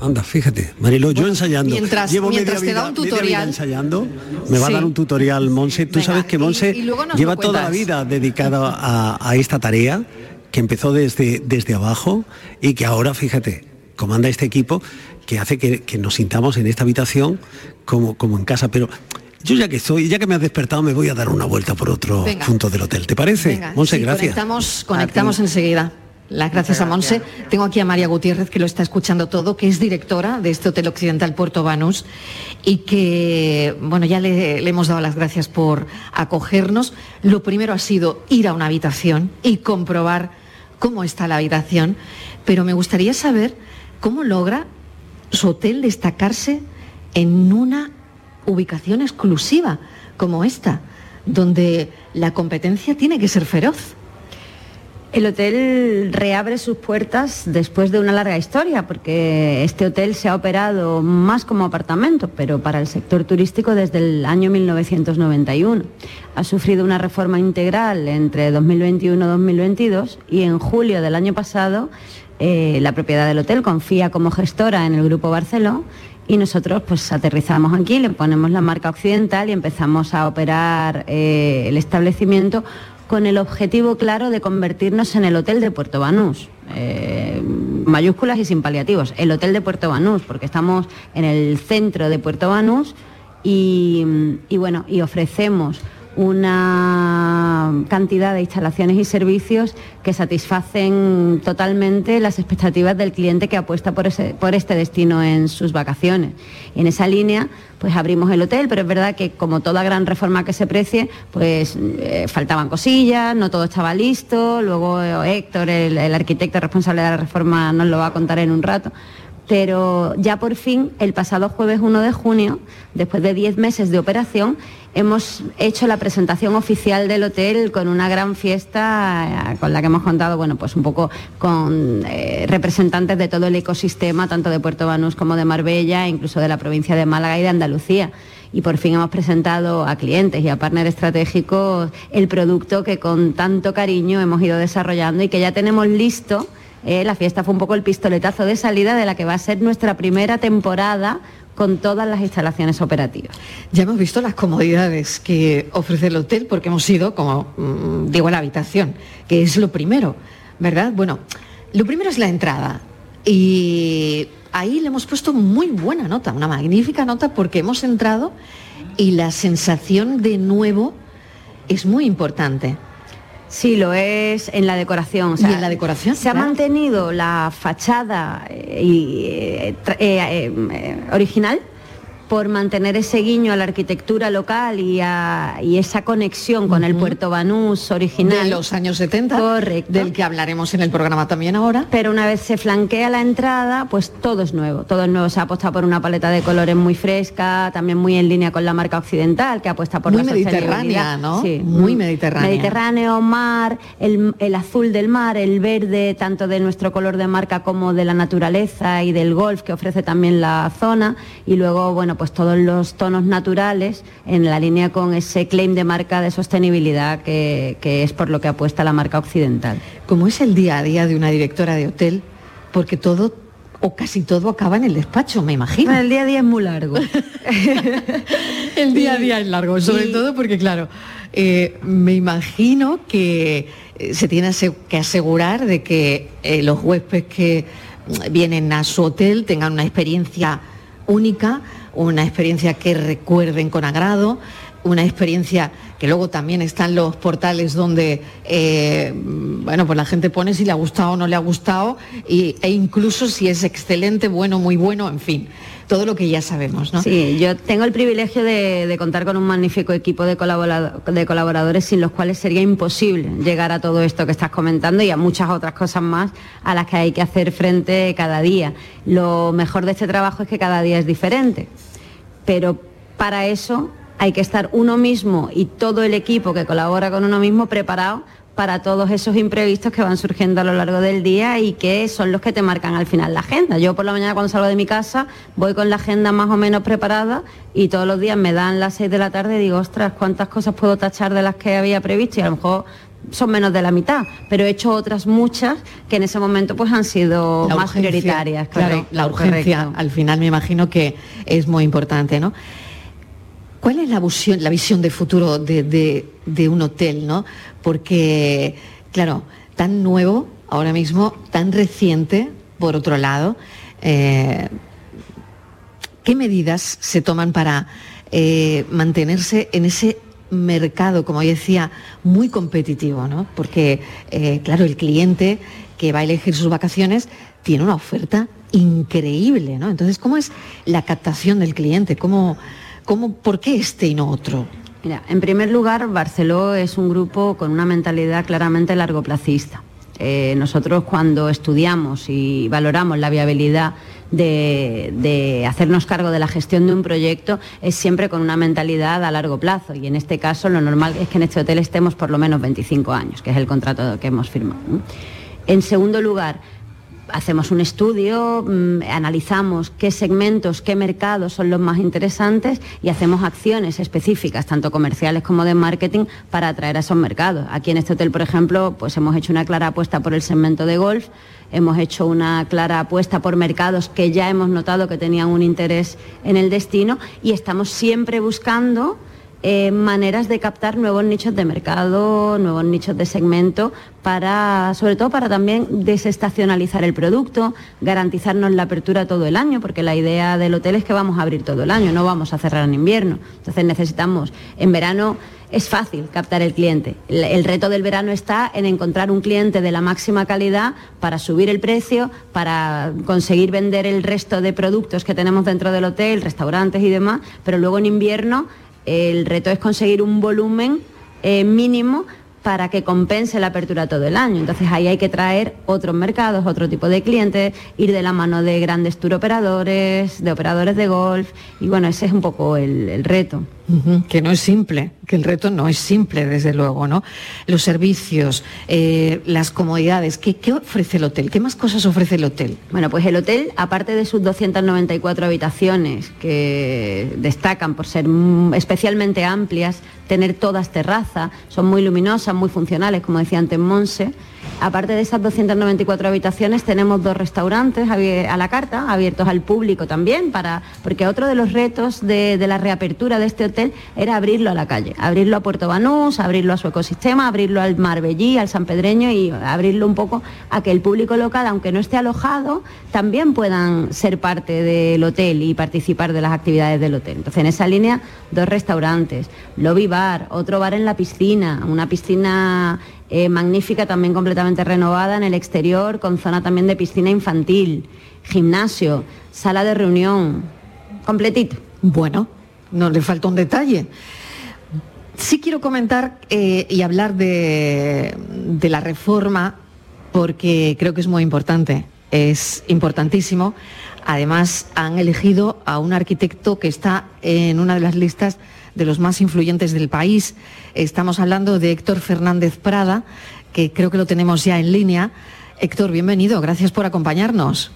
L: Anda, fíjate, Marilo, yo ensayando.
A: mientras-
L: Llevo
A: mientras
L: media
A: te da un tutorial.
L: ensayando. Me va
A: Sí.
L: a dar un tutorial, Monse. Tú
A: Venga,
L: sabes que Monse
A: y luego nos
L: lleva toda la vida dedicada a, a esta tarea, que empezó desde, desde abajo y que ahora, fíjate, comanda este equipo que hace que, nos sintamos en esta habitación como, como en casa. Pero yo ya que estoy, ya que me has despertado, me voy a dar una vuelta por otro punto del hotel. ¿Te parece? Monse, gracias.
A: Conectamos, conectamos enseguida. Las gracias a Monse. Tengo aquí a María Gutiérrez, que lo está escuchando todo, que es directora de este Hotel Occidental Puerto Banús y que, bueno, ya le, hemos dado las gracias por acogernos. Lo primero ha sido ir a una habitación y comprobar cómo está la habitación, pero me gustaría saber cómo logra su hotel destacarse en una ubicación exclusiva como esta, donde la competencia tiene que ser feroz.
K: El hotel reabre sus puertas después de una larga historia, porque este hotel se ha operado más como apartamento, pero para el sector turístico desde el año 1991. Ha sufrido una reforma integral entre 2021 y 2022 y en julio del año pasado eh, la propiedad del hotel confía como gestora en el Grupo Barceló y nosotros pues aterrizamos aquí, le ponemos la marca occidental y empezamos a operar eh, el establecimiento con el objetivo claro de convertirnos en el Hotel de Puerto Banús. Eh, mayúsculas y sin paliativos, el Hotel de Puerto Banús, porque estamos en el centro de Puerto Banús y bueno, y ofrecemos una cantidad de instalaciones y servicios que satisfacen totalmente las expectativas del cliente que apuesta por, este destino en sus vacaciones. En esa línea, pues abrimos el hotel, pero es verdad que como toda gran reforma que se precie, pues eh, faltaban cosillas, no todo estaba listo, luego eh, Héctor, el arquitecto responsable de la reforma, nos lo va a contar en un rato pero ya por fin, el pasado jueves 1 de junio, después de 10 meses de operación, hemos hecho la presentación oficial del hotel con una gran fiesta eh, con la que hemos contado, bueno, pues un poco con eh, representantes de todo el ecosistema, tanto de Puerto Banús como de Marbella, incluso de la provincia de Málaga y de Andalucía. Y por fin hemos presentado a clientes y a partners estratégicos el producto que con tanto cariño hemos ido desarrollando y que ya tenemos listo eh, la fiesta fue un poco el pistoletazo de salida de la que va a ser nuestra primera temporada con todas las instalaciones operativas.
A: Ya hemos visto las comodidades que ofrece el hotel porque hemos ido, como mm, digo, la habitación, que es lo primero, ¿verdad? Bueno, lo primero es la entrada y ahí le hemos puesto muy buena nota, una magnífica nota porque hemos entrado y la sensación de nuevo es muy importante.
K: Sí, lo es en la decoración.
A: ¿Y en la decoración?
K: Se ha mantenido la fachada eh, eh, eh, original, por mantener ese guiño a la arquitectura local y, a, esa conexión con el Puerto Banús original.
A: De los años 70,
K: Correcto.
A: del que hablaremos en el programa también ahora.
K: Pero una vez se flanquea la entrada, pues todo es nuevo. Todo es nuevo. Se ha apostado por una paleta de colores muy fresca, también muy en línea con la marca occidental, que apuesta por
A: muy
K: la
A: mediterránea, ¿no?
K: Sí,
A: muy mediterránea.
K: Mediterráneo, mar, el, el azul del mar, el verde, tanto de nuestro color de marca como de la naturaleza y del golf que ofrece también la zona. Y luego, bueno, pues todos los tonos naturales en la línea con ese claim de marca de sostenibilidad que, es por lo que apuesta la marca occidental.
A: ¿Cómo es el día a día de una directora de hotel? Porque todo o casi todo acaba en el despacho, me imagino.
K: el día a día es muy largo. [laughs]
A: el día a día es largo, sobre todo porque, claro, eh, me imagino que eh, se tiene que asegurar de que eh, los huéspedes que vienen a su hotel tengan una experiencia única, una experiencia que recuerden con agrado, una experiencia que luego también están los portales donde eh, bueno pues la gente pone si le ha gustado o no le ha gustado e incluso si es excelente, bueno, muy bueno, en fin todo lo que ya sabemos. ¿no?
K: Sí, yo tengo el privilegio de, contar con un magnífico equipo de, de, colaboradores sin los cuales sería imposible llegar a todo esto que estás comentando y a muchas otras cosas más a las que hay que hacer frente cada día. Lo mejor de este trabajo es que cada día es diferente, pero para eso hay que estar uno mismo y todo el equipo que colabora con uno mismo preparado para todos esos imprevistos que van surgiendo a lo largo del día y que son los que te marcan al final la agenda. Yo por la mañana cuando salgo de mi casa voy con la agenda más o menos preparada y todos los días me dan las 6 de la tarde y digo, ostras, ¿cuántas cosas puedo tachar de las que había previsto? Y a lo mejor son menos de la mitad, pero he hecho otras muchas que en ese momento pues han sido más prioritarias.
A: Claro, la urgencia al final me imagino que es muy importante, ¿no? ¿Cuál es la visión, la visión de futuro de, un hotel, no? Porque, claro, tan nuevo ahora mismo, tan reciente, por otro lado, eh, ¿Qué medidas se toman para eh, mantenerse en ese mercado, como decía, muy competitivo, ¿no? Porque, eh, claro, el cliente que va a elegir sus vacaciones tiene una oferta increíble, ¿no? Entonces, ¿cómo es la captación del cliente? ¿Cómo, cómo, ¿Por qué este y no otro?
K: Mira, en primer lugar, Barceló es un grupo con una mentalidad claramente largoplacista. Eh, nosotros cuando estudiamos y valoramos la viabilidad de, hacernos cargo de la gestión de un proyecto es siempre con una mentalidad a largo plazo y en este caso lo normal es que en este hotel estemos por lo menos 25 años, que es el contrato que hemos firmado. En segundo lugar, hacemos un estudio, mm, analizamos qué segmentos, qué mercados son los más interesantes y hacemos acciones específicas, tanto comerciales como de marketing, para atraer a esos mercados. Aquí en este hotel, por ejemplo, pues hemos hecho una clara apuesta por el segmento de golf, hemos hecho una clara apuesta por mercados que ya hemos notado que tenían un interés en el destino y estamos siempre buscando eh, maneras de captar nuevos nichos de mercado, nuevos nichos de segmento, para, sobre todo para también desestacionalizar el producto, garantizarnos la apertura todo el año, porque la idea del hotel es que vamos a abrir todo el año, no vamos a cerrar en invierno. Entonces necesitamos, en verano es fácil captar el cliente. El, reto del verano está en encontrar un cliente de la máxima calidad para subir el precio, para conseguir vender el resto de productos que tenemos dentro del hotel, restaurantes y demás, pero luego en invierno el reto es conseguir un volumen eh, mínimo para que compense la apertura todo el año. Entonces ahí hay que traer otros mercados, otro tipo de clientes, ir de la mano de grandes tour operadores, de operadores de golf, y bueno, ese es un poco el reto.
A: Que no es simple, que el reto no es simple, desde luego, ¿no? Los servicios, eh, las comodidades, ¿qué, ofrece el hotel? ¿Qué más cosas ofrece el hotel?
K: Bueno, pues el hotel, aparte de sus 294 habitaciones, que destacan por ser especialmente amplias, tener todas terraza, son muy luminosas, muy funcionales, como decía antes Monse, Aparte de esas 294 habitaciones, tenemos dos restaurantes a la carta, abiertos al público también, para, porque otro de los retos de, la reapertura de este hotel era abrirlo a la calle, abrirlo a Puerto Banús, abrirlo a su ecosistema, abrirlo al Marbellí, al San Pedreño y abrirlo un poco a que el público local, aunque no esté alojado, también puedan ser parte del hotel y participar de las actividades del hotel. Entonces, en esa línea, dos restaurantes, lobby bar, otro bar en la piscina, una piscina eh, magnífica, también completamente renovada en el exterior, con zona también de piscina infantil, gimnasio, sala de reunión, completito.
A: Bueno, no le falta un detalle. Sí quiero comentar eh, y hablar de, de la reforma porque creo que es muy importante, es importantísimo. Además, han elegido a un arquitecto que está en una de las listas de los más influyentes del país. Estamos hablando de Héctor Fernández Prada, que creo que lo tenemos ya en línea. Héctor, bienvenido, gracias por acompañarnos.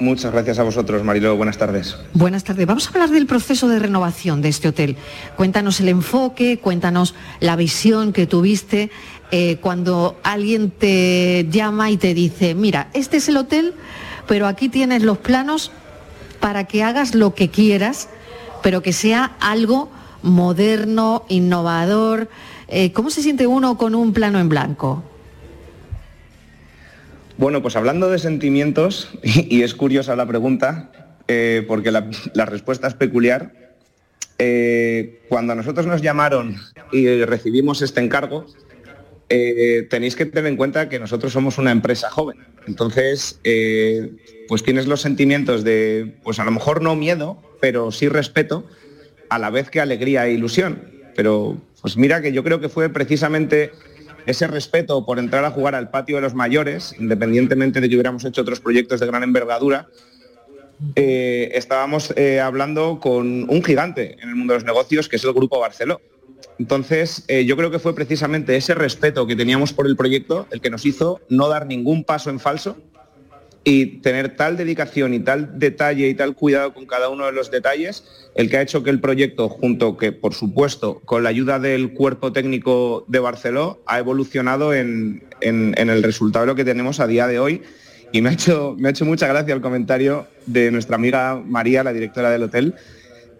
N: Muchas gracias a vosotros, Marilo. Buenas tardes.
A: Buenas tardes. Vamos a hablar del proceso de renovación de este hotel. Cuéntanos el enfoque, cuéntanos la visión que tuviste eh, cuando alguien te llama y te dice, mira, este es el hotel, pero aquí tienes los planos para que hagas lo que quieras, pero que sea algo moderno, innovador. Eh, ¿Cómo se siente uno con un plano en blanco?
N: Bueno, pues hablando de sentimientos, [laughs] y, es curiosa la pregunta, eh, porque la, respuesta es peculiar, eh, cuando a nosotros nos llamaron y recibimos este encargo, tenéis que tener en cuenta que nosotros somos una empresa joven. Entonces, pues tienes los sentimientos de, pues a lo mejor no miedo, pero sí respeto, a la vez que alegría e ilusión. Pero pues mira que yo creo que fue precisamente ese respeto por entrar a jugar al patio de los mayores, independientemente de que hubiéramos hecho otros proyectos de gran envergadura, eh, estábamos eh, hablando con un gigante en el mundo de los negocios, que es el Grupo Barceló. Entonces, eh, yo creo que fue precisamente ese respeto que teníamos por el proyecto el que nos hizo no dar ningún paso en falso y tener tal dedicación y tal detalle y tal cuidado con cada uno de los detalles, el que ha hecho que el proyecto, junto que, por supuesto, con la ayuda del cuerpo técnico de Barceló, ha evolucionado en, el resultado de lo que tenemos a día de hoy. Y me ha hecho, me ha hecho mucha gracia el comentario de nuestra amiga María, la directora del hotel,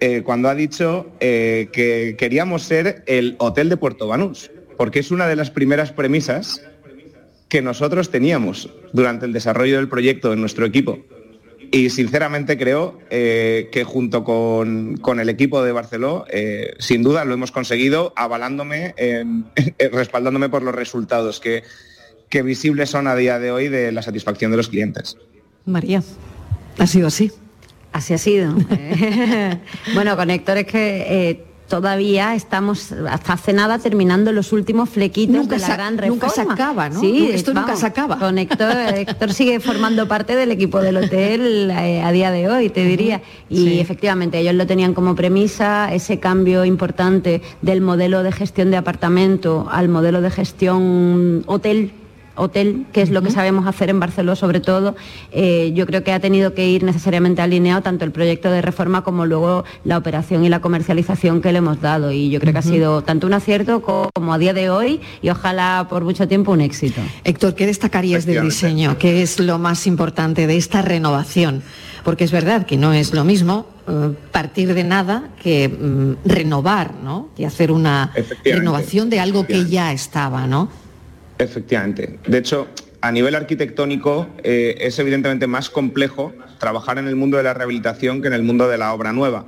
N: eh, cuando ha dicho eh, que queríamos ser el hotel de Puerto Banús, porque es una de las primeras premisas que nosotros teníamos durante el desarrollo del proyecto en nuestro equipo. y sinceramente creo eh, que junto con, el equipo de Barceló, eh, sin duda lo hemos conseguido, avalándome, [laughs] respaldándome por los resultados que, que visibles son a día de hoy de la satisfacción de los clientes.
A: María, ha sido así.
K: Así ha sido. [laughs] bueno, con Héctor es que eh, todavía estamos hasta hace nada terminando los últimos flequitos de la gran reforma.
A: Nunca se acaba, ¿no?
K: Sí,
A: esto nunca se acaba.
K: Con Héctor, sigue formando parte del equipo del hotel eh, a día de hoy, te diría. Y efectivamente, ellos lo tenían como premisa, ese cambio importante del modelo de gestión de apartamento al modelo de gestión hotel hotel, que es lo que sabemos hacer en Barcelona sobre todo, eh, yo creo que ha tenido que ir necesariamente alineado tanto el proyecto de reforma como luego la operación y la comercialización que le hemos dado. Y yo creo que ha sido tanto un acierto como a día de hoy y ojalá por mucho tiempo un éxito.
A: Héctor, ¿qué destacarías del diseño? ¿Qué es lo más importante de esta renovación? Porque es verdad que no es lo mismo eh, partir de nada que mm, renovar, ¿no? Y hacer una renovación de algo que ya estaba, ¿no?
N: Efectivamente. De hecho, a nivel arquitectónico eh, es evidentemente más complejo trabajar en el mundo de la rehabilitación que en el mundo de la obra nueva.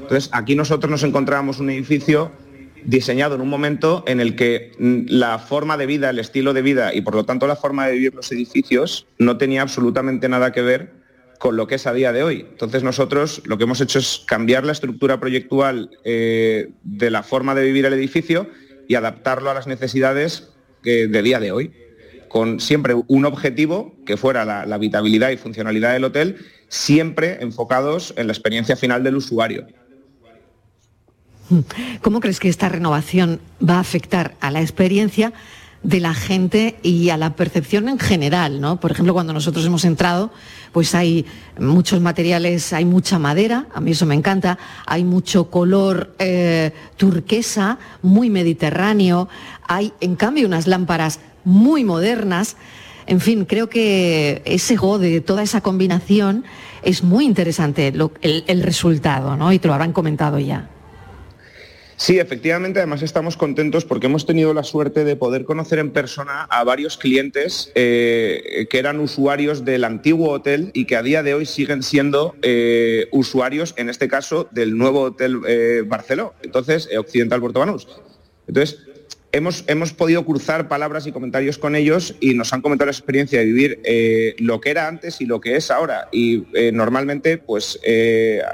N: Entonces, aquí nosotros nos encontrábamos un edificio diseñado en un momento en el que mm, la forma de vida, el estilo de vida y por lo tanto la forma de vivir los edificios no tenía absolutamente nada que ver con lo que es a día de hoy. Entonces nosotros lo que hemos hecho es cambiar la estructura proyectual eh, de la forma de vivir el edificio y adaptarlo a las necesidades de día de hoy, con siempre un objetivo que fuera la, habitabilidad y funcionalidad del hotel, siempre enfocados en la experiencia final del usuario.
A: ¿Cómo crees que esta renovación va a afectar a la experiencia de la gente y a la percepción en general, ¿no? Por ejemplo, cuando nosotros hemos entrado, pues hay muchos materiales, hay mucha madera, a mí eso me encanta, hay mucho color eh, turquesa, muy mediterráneo, hay en cambio unas lámparas muy modernas. En fin, creo que ese go de toda esa combinación es muy interesante el, el resultado, ¿no? Y te lo habrán comentado ya.
N: Sí, efectivamente, además estamos contentos porque hemos tenido la suerte de poder conocer en persona a varios clientes eh, que eran usuarios del antiguo hotel y que a día de hoy siguen siendo eh, usuarios, en este caso, del nuevo hotel eh, Barceló, entonces Occidental Puerto Banús. Entonces, hemos, hemos, podido cruzar palabras y comentarios con ellos y nos han comentado la experiencia de vivir lo que era antes y lo que es ahora. Y normalmente, pues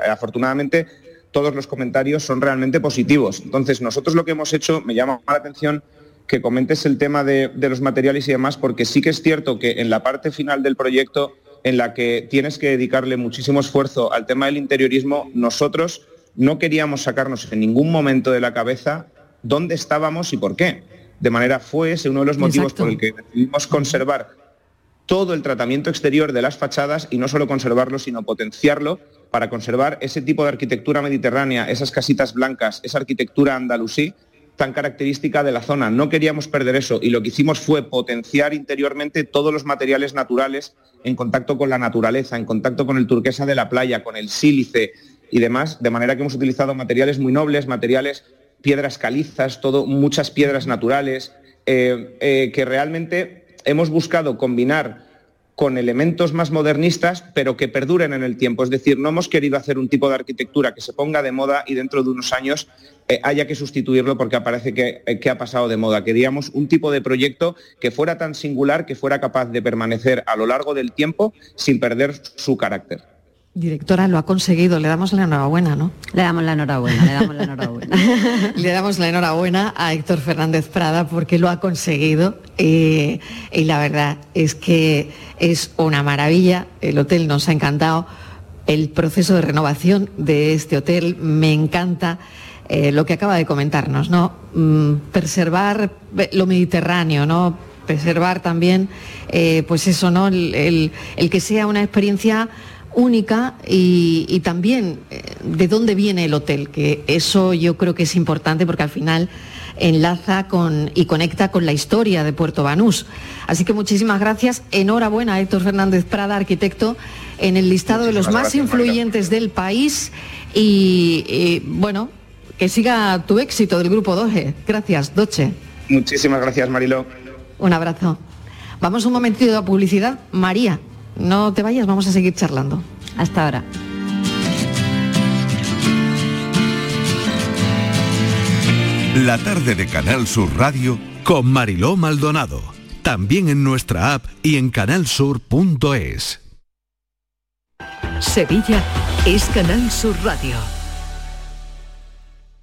N: afortunadamente, todos los comentarios son realmente positivos. Entonces, nosotros lo que hemos hecho, me llama la atención que comentes el tema de, los materiales y demás, porque sí que es cierto que en la parte final del proyecto, en la que tienes que dedicarle muchísimo esfuerzo al tema del interiorismo, nosotros no queríamos sacarnos en ningún momento de la cabeza dónde estábamos y por qué. De manera fue ese uno de los motivos por el que decidimos conservar todo el tratamiento exterior de las fachadas y no solo conservarlo, sino potenciarlo para conservar ese tipo de arquitectura mediterránea, esas casitas blancas, esa arquitectura andalusí tan característica de la zona. No queríamos perder eso y lo que hicimos fue potenciar interiormente todos los materiales naturales en contacto con la naturaleza, en contacto con el turquesa de la playa, con el sílice y demás, de manera que hemos utilizado materiales muy nobles, materiales, piedras calizas, todo, muchas piedras naturales, eh, eh, que realmente hemos buscado combinar con elementos más modernistas, pero que perduren en el tiempo. Es decir, no hemos querido hacer un tipo de arquitectura que se ponga de moda y dentro de unos años eh, haya que sustituirlo porque aparece que, eh, que, ha pasado de moda. Queríamos un tipo de proyecto que fuera tan singular, que fuera capaz de permanecer a lo largo del tiempo sin perder su carácter.
A: Directora, lo ha conseguido, le damos la enhorabuena, ¿no?
K: Le damos la enhorabuena, le damos la enhorabuena. [laughs]
A: le damos la enhorabuena a Héctor Fernández Prada porque lo ha conseguido y la verdad es que es una maravilla, el hotel nos ha encantado, el proceso de renovación de este hotel me encanta. Eh, lo que acaba de comentarnos, ¿no? Mm, preservar lo mediterráneo, ¿no? Preservar también, eh, pues eso, ¿no? el que sea una experiencia única y, también eh, de dónde viene el hotel, que eso yo creo que es importante porque al final enlaza con, y conecta con la historia de Puerto Banús. Así que muchísimas gracias. Enhorabuena, Héctor Fernández Prada, arquitecto, en el listado de los más influyentes del país. Y, bueno, que siga tu éxito del Grupo Doge. Gracias, Doche.
N: Muchísimas gracias, Marilo.
A: Un abrazo. Vamos un momentito de publicidad. María, no te vayas, vamos a seguir charlando.
K: Hasta ahora.
B: La tarde de Canal Sur Radio con Mariló Maldonado. También en nuestra app y en canalsur.es.
O: Sevilla es Canal Sur Radio.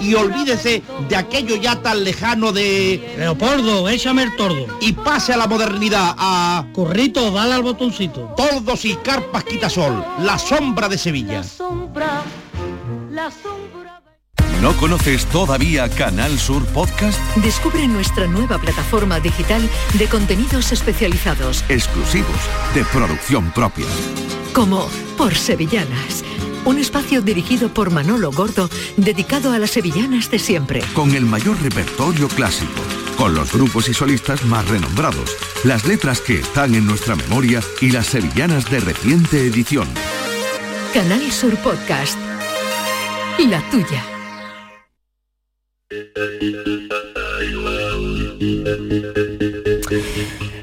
P: y olvídese de aquello ya tan lejano de...
Q: Leopoldo, échame el tordo.
P: Y pase a la modernidad, a...
Q: Corrito, dale al botoncito.
P: Tordos y carpas quitasol, la sombra de Sevilla.
R: Sombra, la sombra.
B: ¿No conoces todavía Canal Sur Podcast?
O: Descubre nuestra nueva plataforma digital de contenidos especializados,
B: Exclusivos, de producción propia.
O: como Por Sevillanas, un espacio dirigido por Manolo Gordo dedicado a las sevillanas de siempre.
B: Con el mayor repertorio clásico, con los grupos y solistas más renombrados, las letras que están en nuestra memoria y las sevillanas de reciente edición.
O: Canal Sur Podcast. La tuya.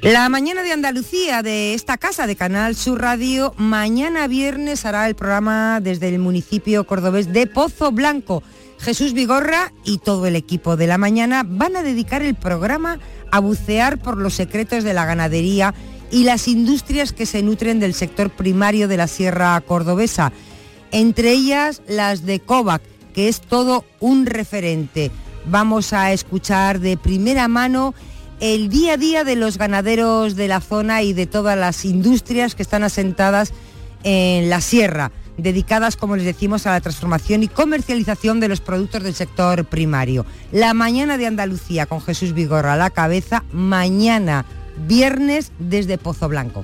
S: La mañana de Andalucía de esta casa de Canal Sur Radio, mañana viernes hará el programa desde el municipio cordobés de Pozo Blanco. Jesús Vigorra y todo el equipo de la mañana van a dedicar el programa a bucear por los secretos de la ganadería y las industrias que se nutren del sector primario de la Sierra Cordobesa, entre ellas las de Kovac, que es todo un referente. Vamos a escuchar de primera mano el día a día de los ganaderos de la zona y de todas las industrias que están asentadas en la sierra, dedicadas, como les decimos, a la transformación y comercialización de los productos del sector primario. La mañana de Andalucía con Jesús Vigorra a la cabeza, mañana viernes desde Pozo Blanco.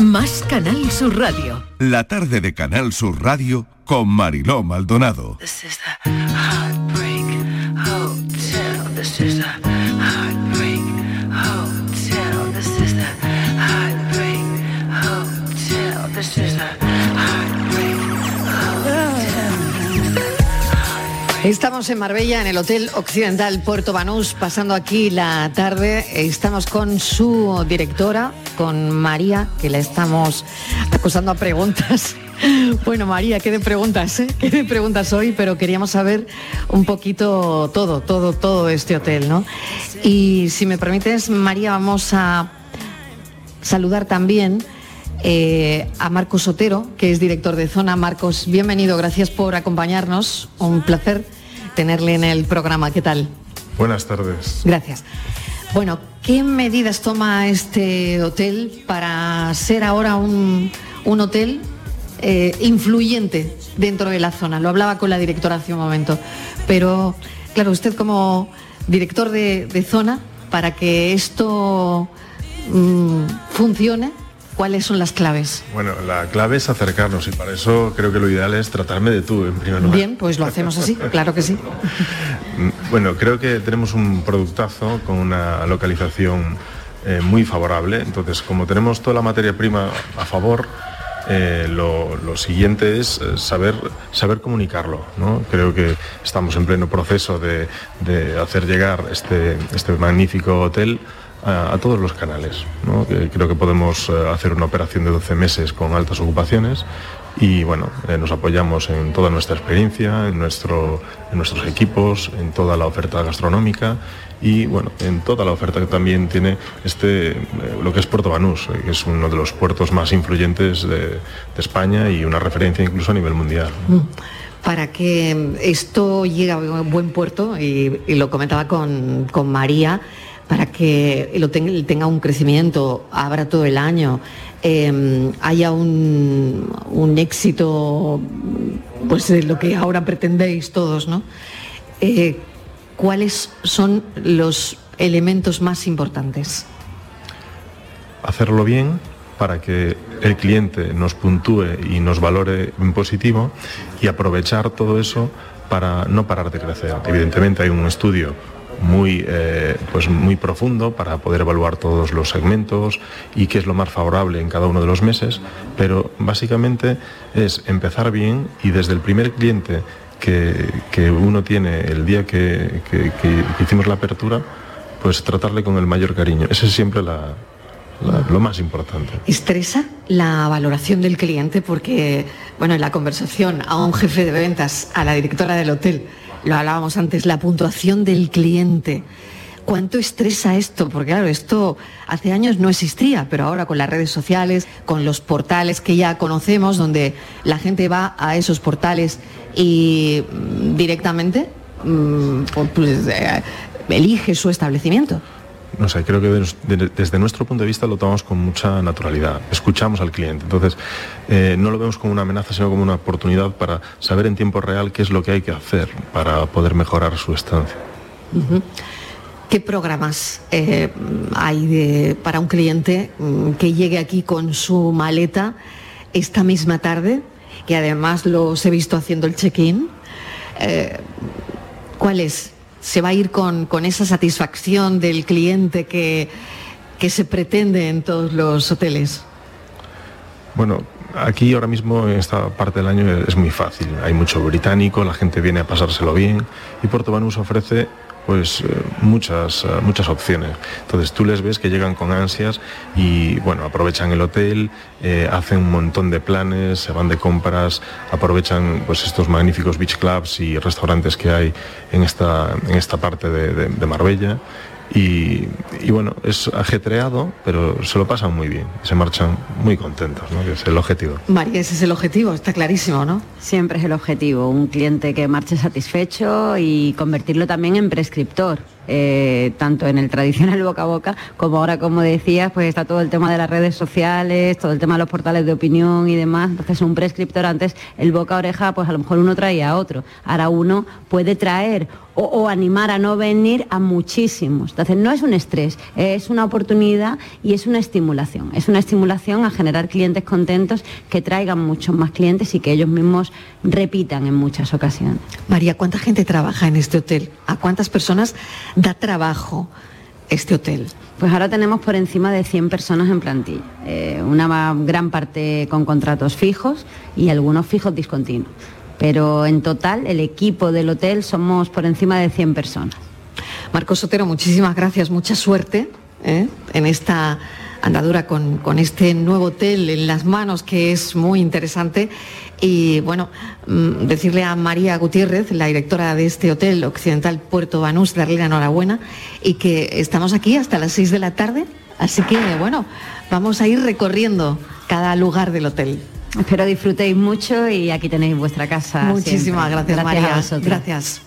O: Más Canal Sur Radio.
B: La tarde de Canal Sur Radio con Mariló Maldonado.
R: This is the
A: Estamos en Marbella, en el Hotel Occidental Puerto Banús, pasando aquí la tarde. Estamos con su directora, con María, que la estamos acusando a preguntas. [laughs] Bueno, María, qué de preguntas, ¿eh? Qué de preguntas hoy, pero queríamos saber un poquito todo, todo, todo este hotel, ¿no? Y si me permites, María, vamos a saludar también eh, a Marcos Sotero, que es director de zona. Marcos, bienvenido, gracias por acompañarnos. Un placer tenerle en el programa. ¿Qué tal?
T: Buenas tardes.
A: Gracias. Bueno, ¿qué medidas toma este hotel para ser ahora un, un hotel eh, influyente dentro de la zona? Lo hablaba con la directora hace un momento, pero claro, usted como director de, de zona, para que esto mm, funcione, ¿cuáles son las claves?
T: Bueno, la clave es acercarnos y para eso creo que lo ideal es tratarme de tú en primer lugar.
A: Bien, pues lo hacemos así, [laughs] claro que sí.
T: Bueno, creo que tenemos un productazo con una localización eh, muy favorable. Entonces, como tenemos toda la materia prima a favor, eh, lo, lo siguiente es eh, saber, saber comunicarlo. ¿no? Creo que estamos en pleno proceso de, de hacer llegar este, este magnífico hotel a, todos los canales. creo que podemos eh, hacer una operación de 12 meses con altas ocupaciones y bueno, eh, nos apoyamos en toda nuestra experiencia, en, nuestro, en nuestros equipos, en toda la oferta gastronómica y bueno, en toda la oferta que también tiene este, eh, lo que es Puerto Banús, que es uno de los puertos más influyentes de, España y una referencia incluso a nivel mundial.
A: Para que esto llegue a buen puerto, y, y lo comentaba con, con María, para que hotel tenga un crecimiento, abra todo el año, eh, haya un, éxito, pues lo que ahora pretendéis todos, ¿no? Eh, ¿Cuáles son los elementos más importantes?
T: hacerlo bien para que el cliente nos puntúe y nos valore en positivo y aprovechar todo eso para no parar de crecer. Evidentemente hay un estudio muy, eh, pues muy profundo para poder evaluar todos los segmentos y qué es lo más favorable en cada uno de los meses, pero básicamente es empezar bien y desde el primer cliente que, que uno tiene el día que, que- hicimos la apertura, pues tratarle con el mayor cariño. Esa es siempre la- la- lo más importante.
A: ¿Estresa la valoración del cliente? Porque, bueno, en la conversación a un jefe de ventas, a la directora del hotel, lo hablábamos antes, la puntuación del cliente. ¿Cuánto estresa esto? Porque claro, esto hace años no existía, pero ahora con las redes sociales, con los portales que ya conocemos, donde la gente va a esos portales y mm, directamente mm, pues, eh, elige su establecimiento.
T: No sé, creo que des- de- desde nuestro punto de vista lo tomamos con mucha naturalidad. Escuchamos al cliente. Entonces, eh, no lo vemos como una amenaza, sino como una oportunidad para saber en tiempo real qué es lo que hay que hacer para poder mejorar su estancia.
A: ¿Qué programas eh, hay para un cliente mm, que llegue aquí con su maleta esta misma tarde? Que además los he visto haciendo el check-in. Eh, ¿Cuál es? ¿Se va a ir con, con esa satisfacción del cliente que, que se pretende en todos los hoteles?
T: Bueno, aquí ahora mismo en esta parte del año es muy fácil. Hay mucho británico, la gente viene a pasárselo bien y Puerto Banús ofrece pues eh, muchas, eh, muchas opciones. Entonces tú les ves que llegan con ansias y bueno, aprovechan el hotel, eh, hacen un montón de planes, se van de compras, aprovechan pues estos magníficos beach clubs y restaurantes que hay en esta, en esta parte de, Marbella. Y, y bueno, es ajetreado, pero se lo pasan muy bien, se marchan muy contentos, ¿no? que es el objetivo.
A: María, ese es el objetivo, está clarísimo, ¿no?
K: Siempre es el objetivo, un cliente que marche satisfecho y convertirlo también en prescriptor, eh, tanto en el tradicional [laughs] boca a boca como ahora, como decías, pues está todo el tema de las redes sociales, todo el tema de los portales de opinión y demás. Entonces un prescriptor antes, el boca a oreja, pues a lo mejor uno traía a otro. Ahora uno puede traer o, o animar a no venir a muchísimos. Entonces no es un estrés, es una oportunidad y es una estimulación. Es una estimulación a generar clientes contentos que traigan muchos más clientes y que ellos mismos repitan en muchas ocasiones.
A: María, ¿cuánta gente trabaja en este hotel? ¿A cuántas personas da trabajo este hotel?
K: Pues ahora tenemos por encima de 100 personas en plantilla, Eh, una gran parte con contratos fijos y algunos fijos discontinuos. Pero en total el equipo del hotel somos por encima de 100 personas.
A: Marcos Sotero, muchísimas gracias, mucha suerte ¿eh? en esta andadura con, con este nuevo hotel en las manos que es muy interesante. Y bueno, mm, decirle a María Gutiérrez, la directora de este hotel Occidental Puerto Banús, darle la enhorabuena y que estamos aquí hasta las 6 de la tarde. Así que bueno, vamos a ir recorriendo cada lugar del hotel.
K: Espero disfrutéis mucho y aquí tenéis vuestra casa.
A: Muchísimas gracias, María. Gracias.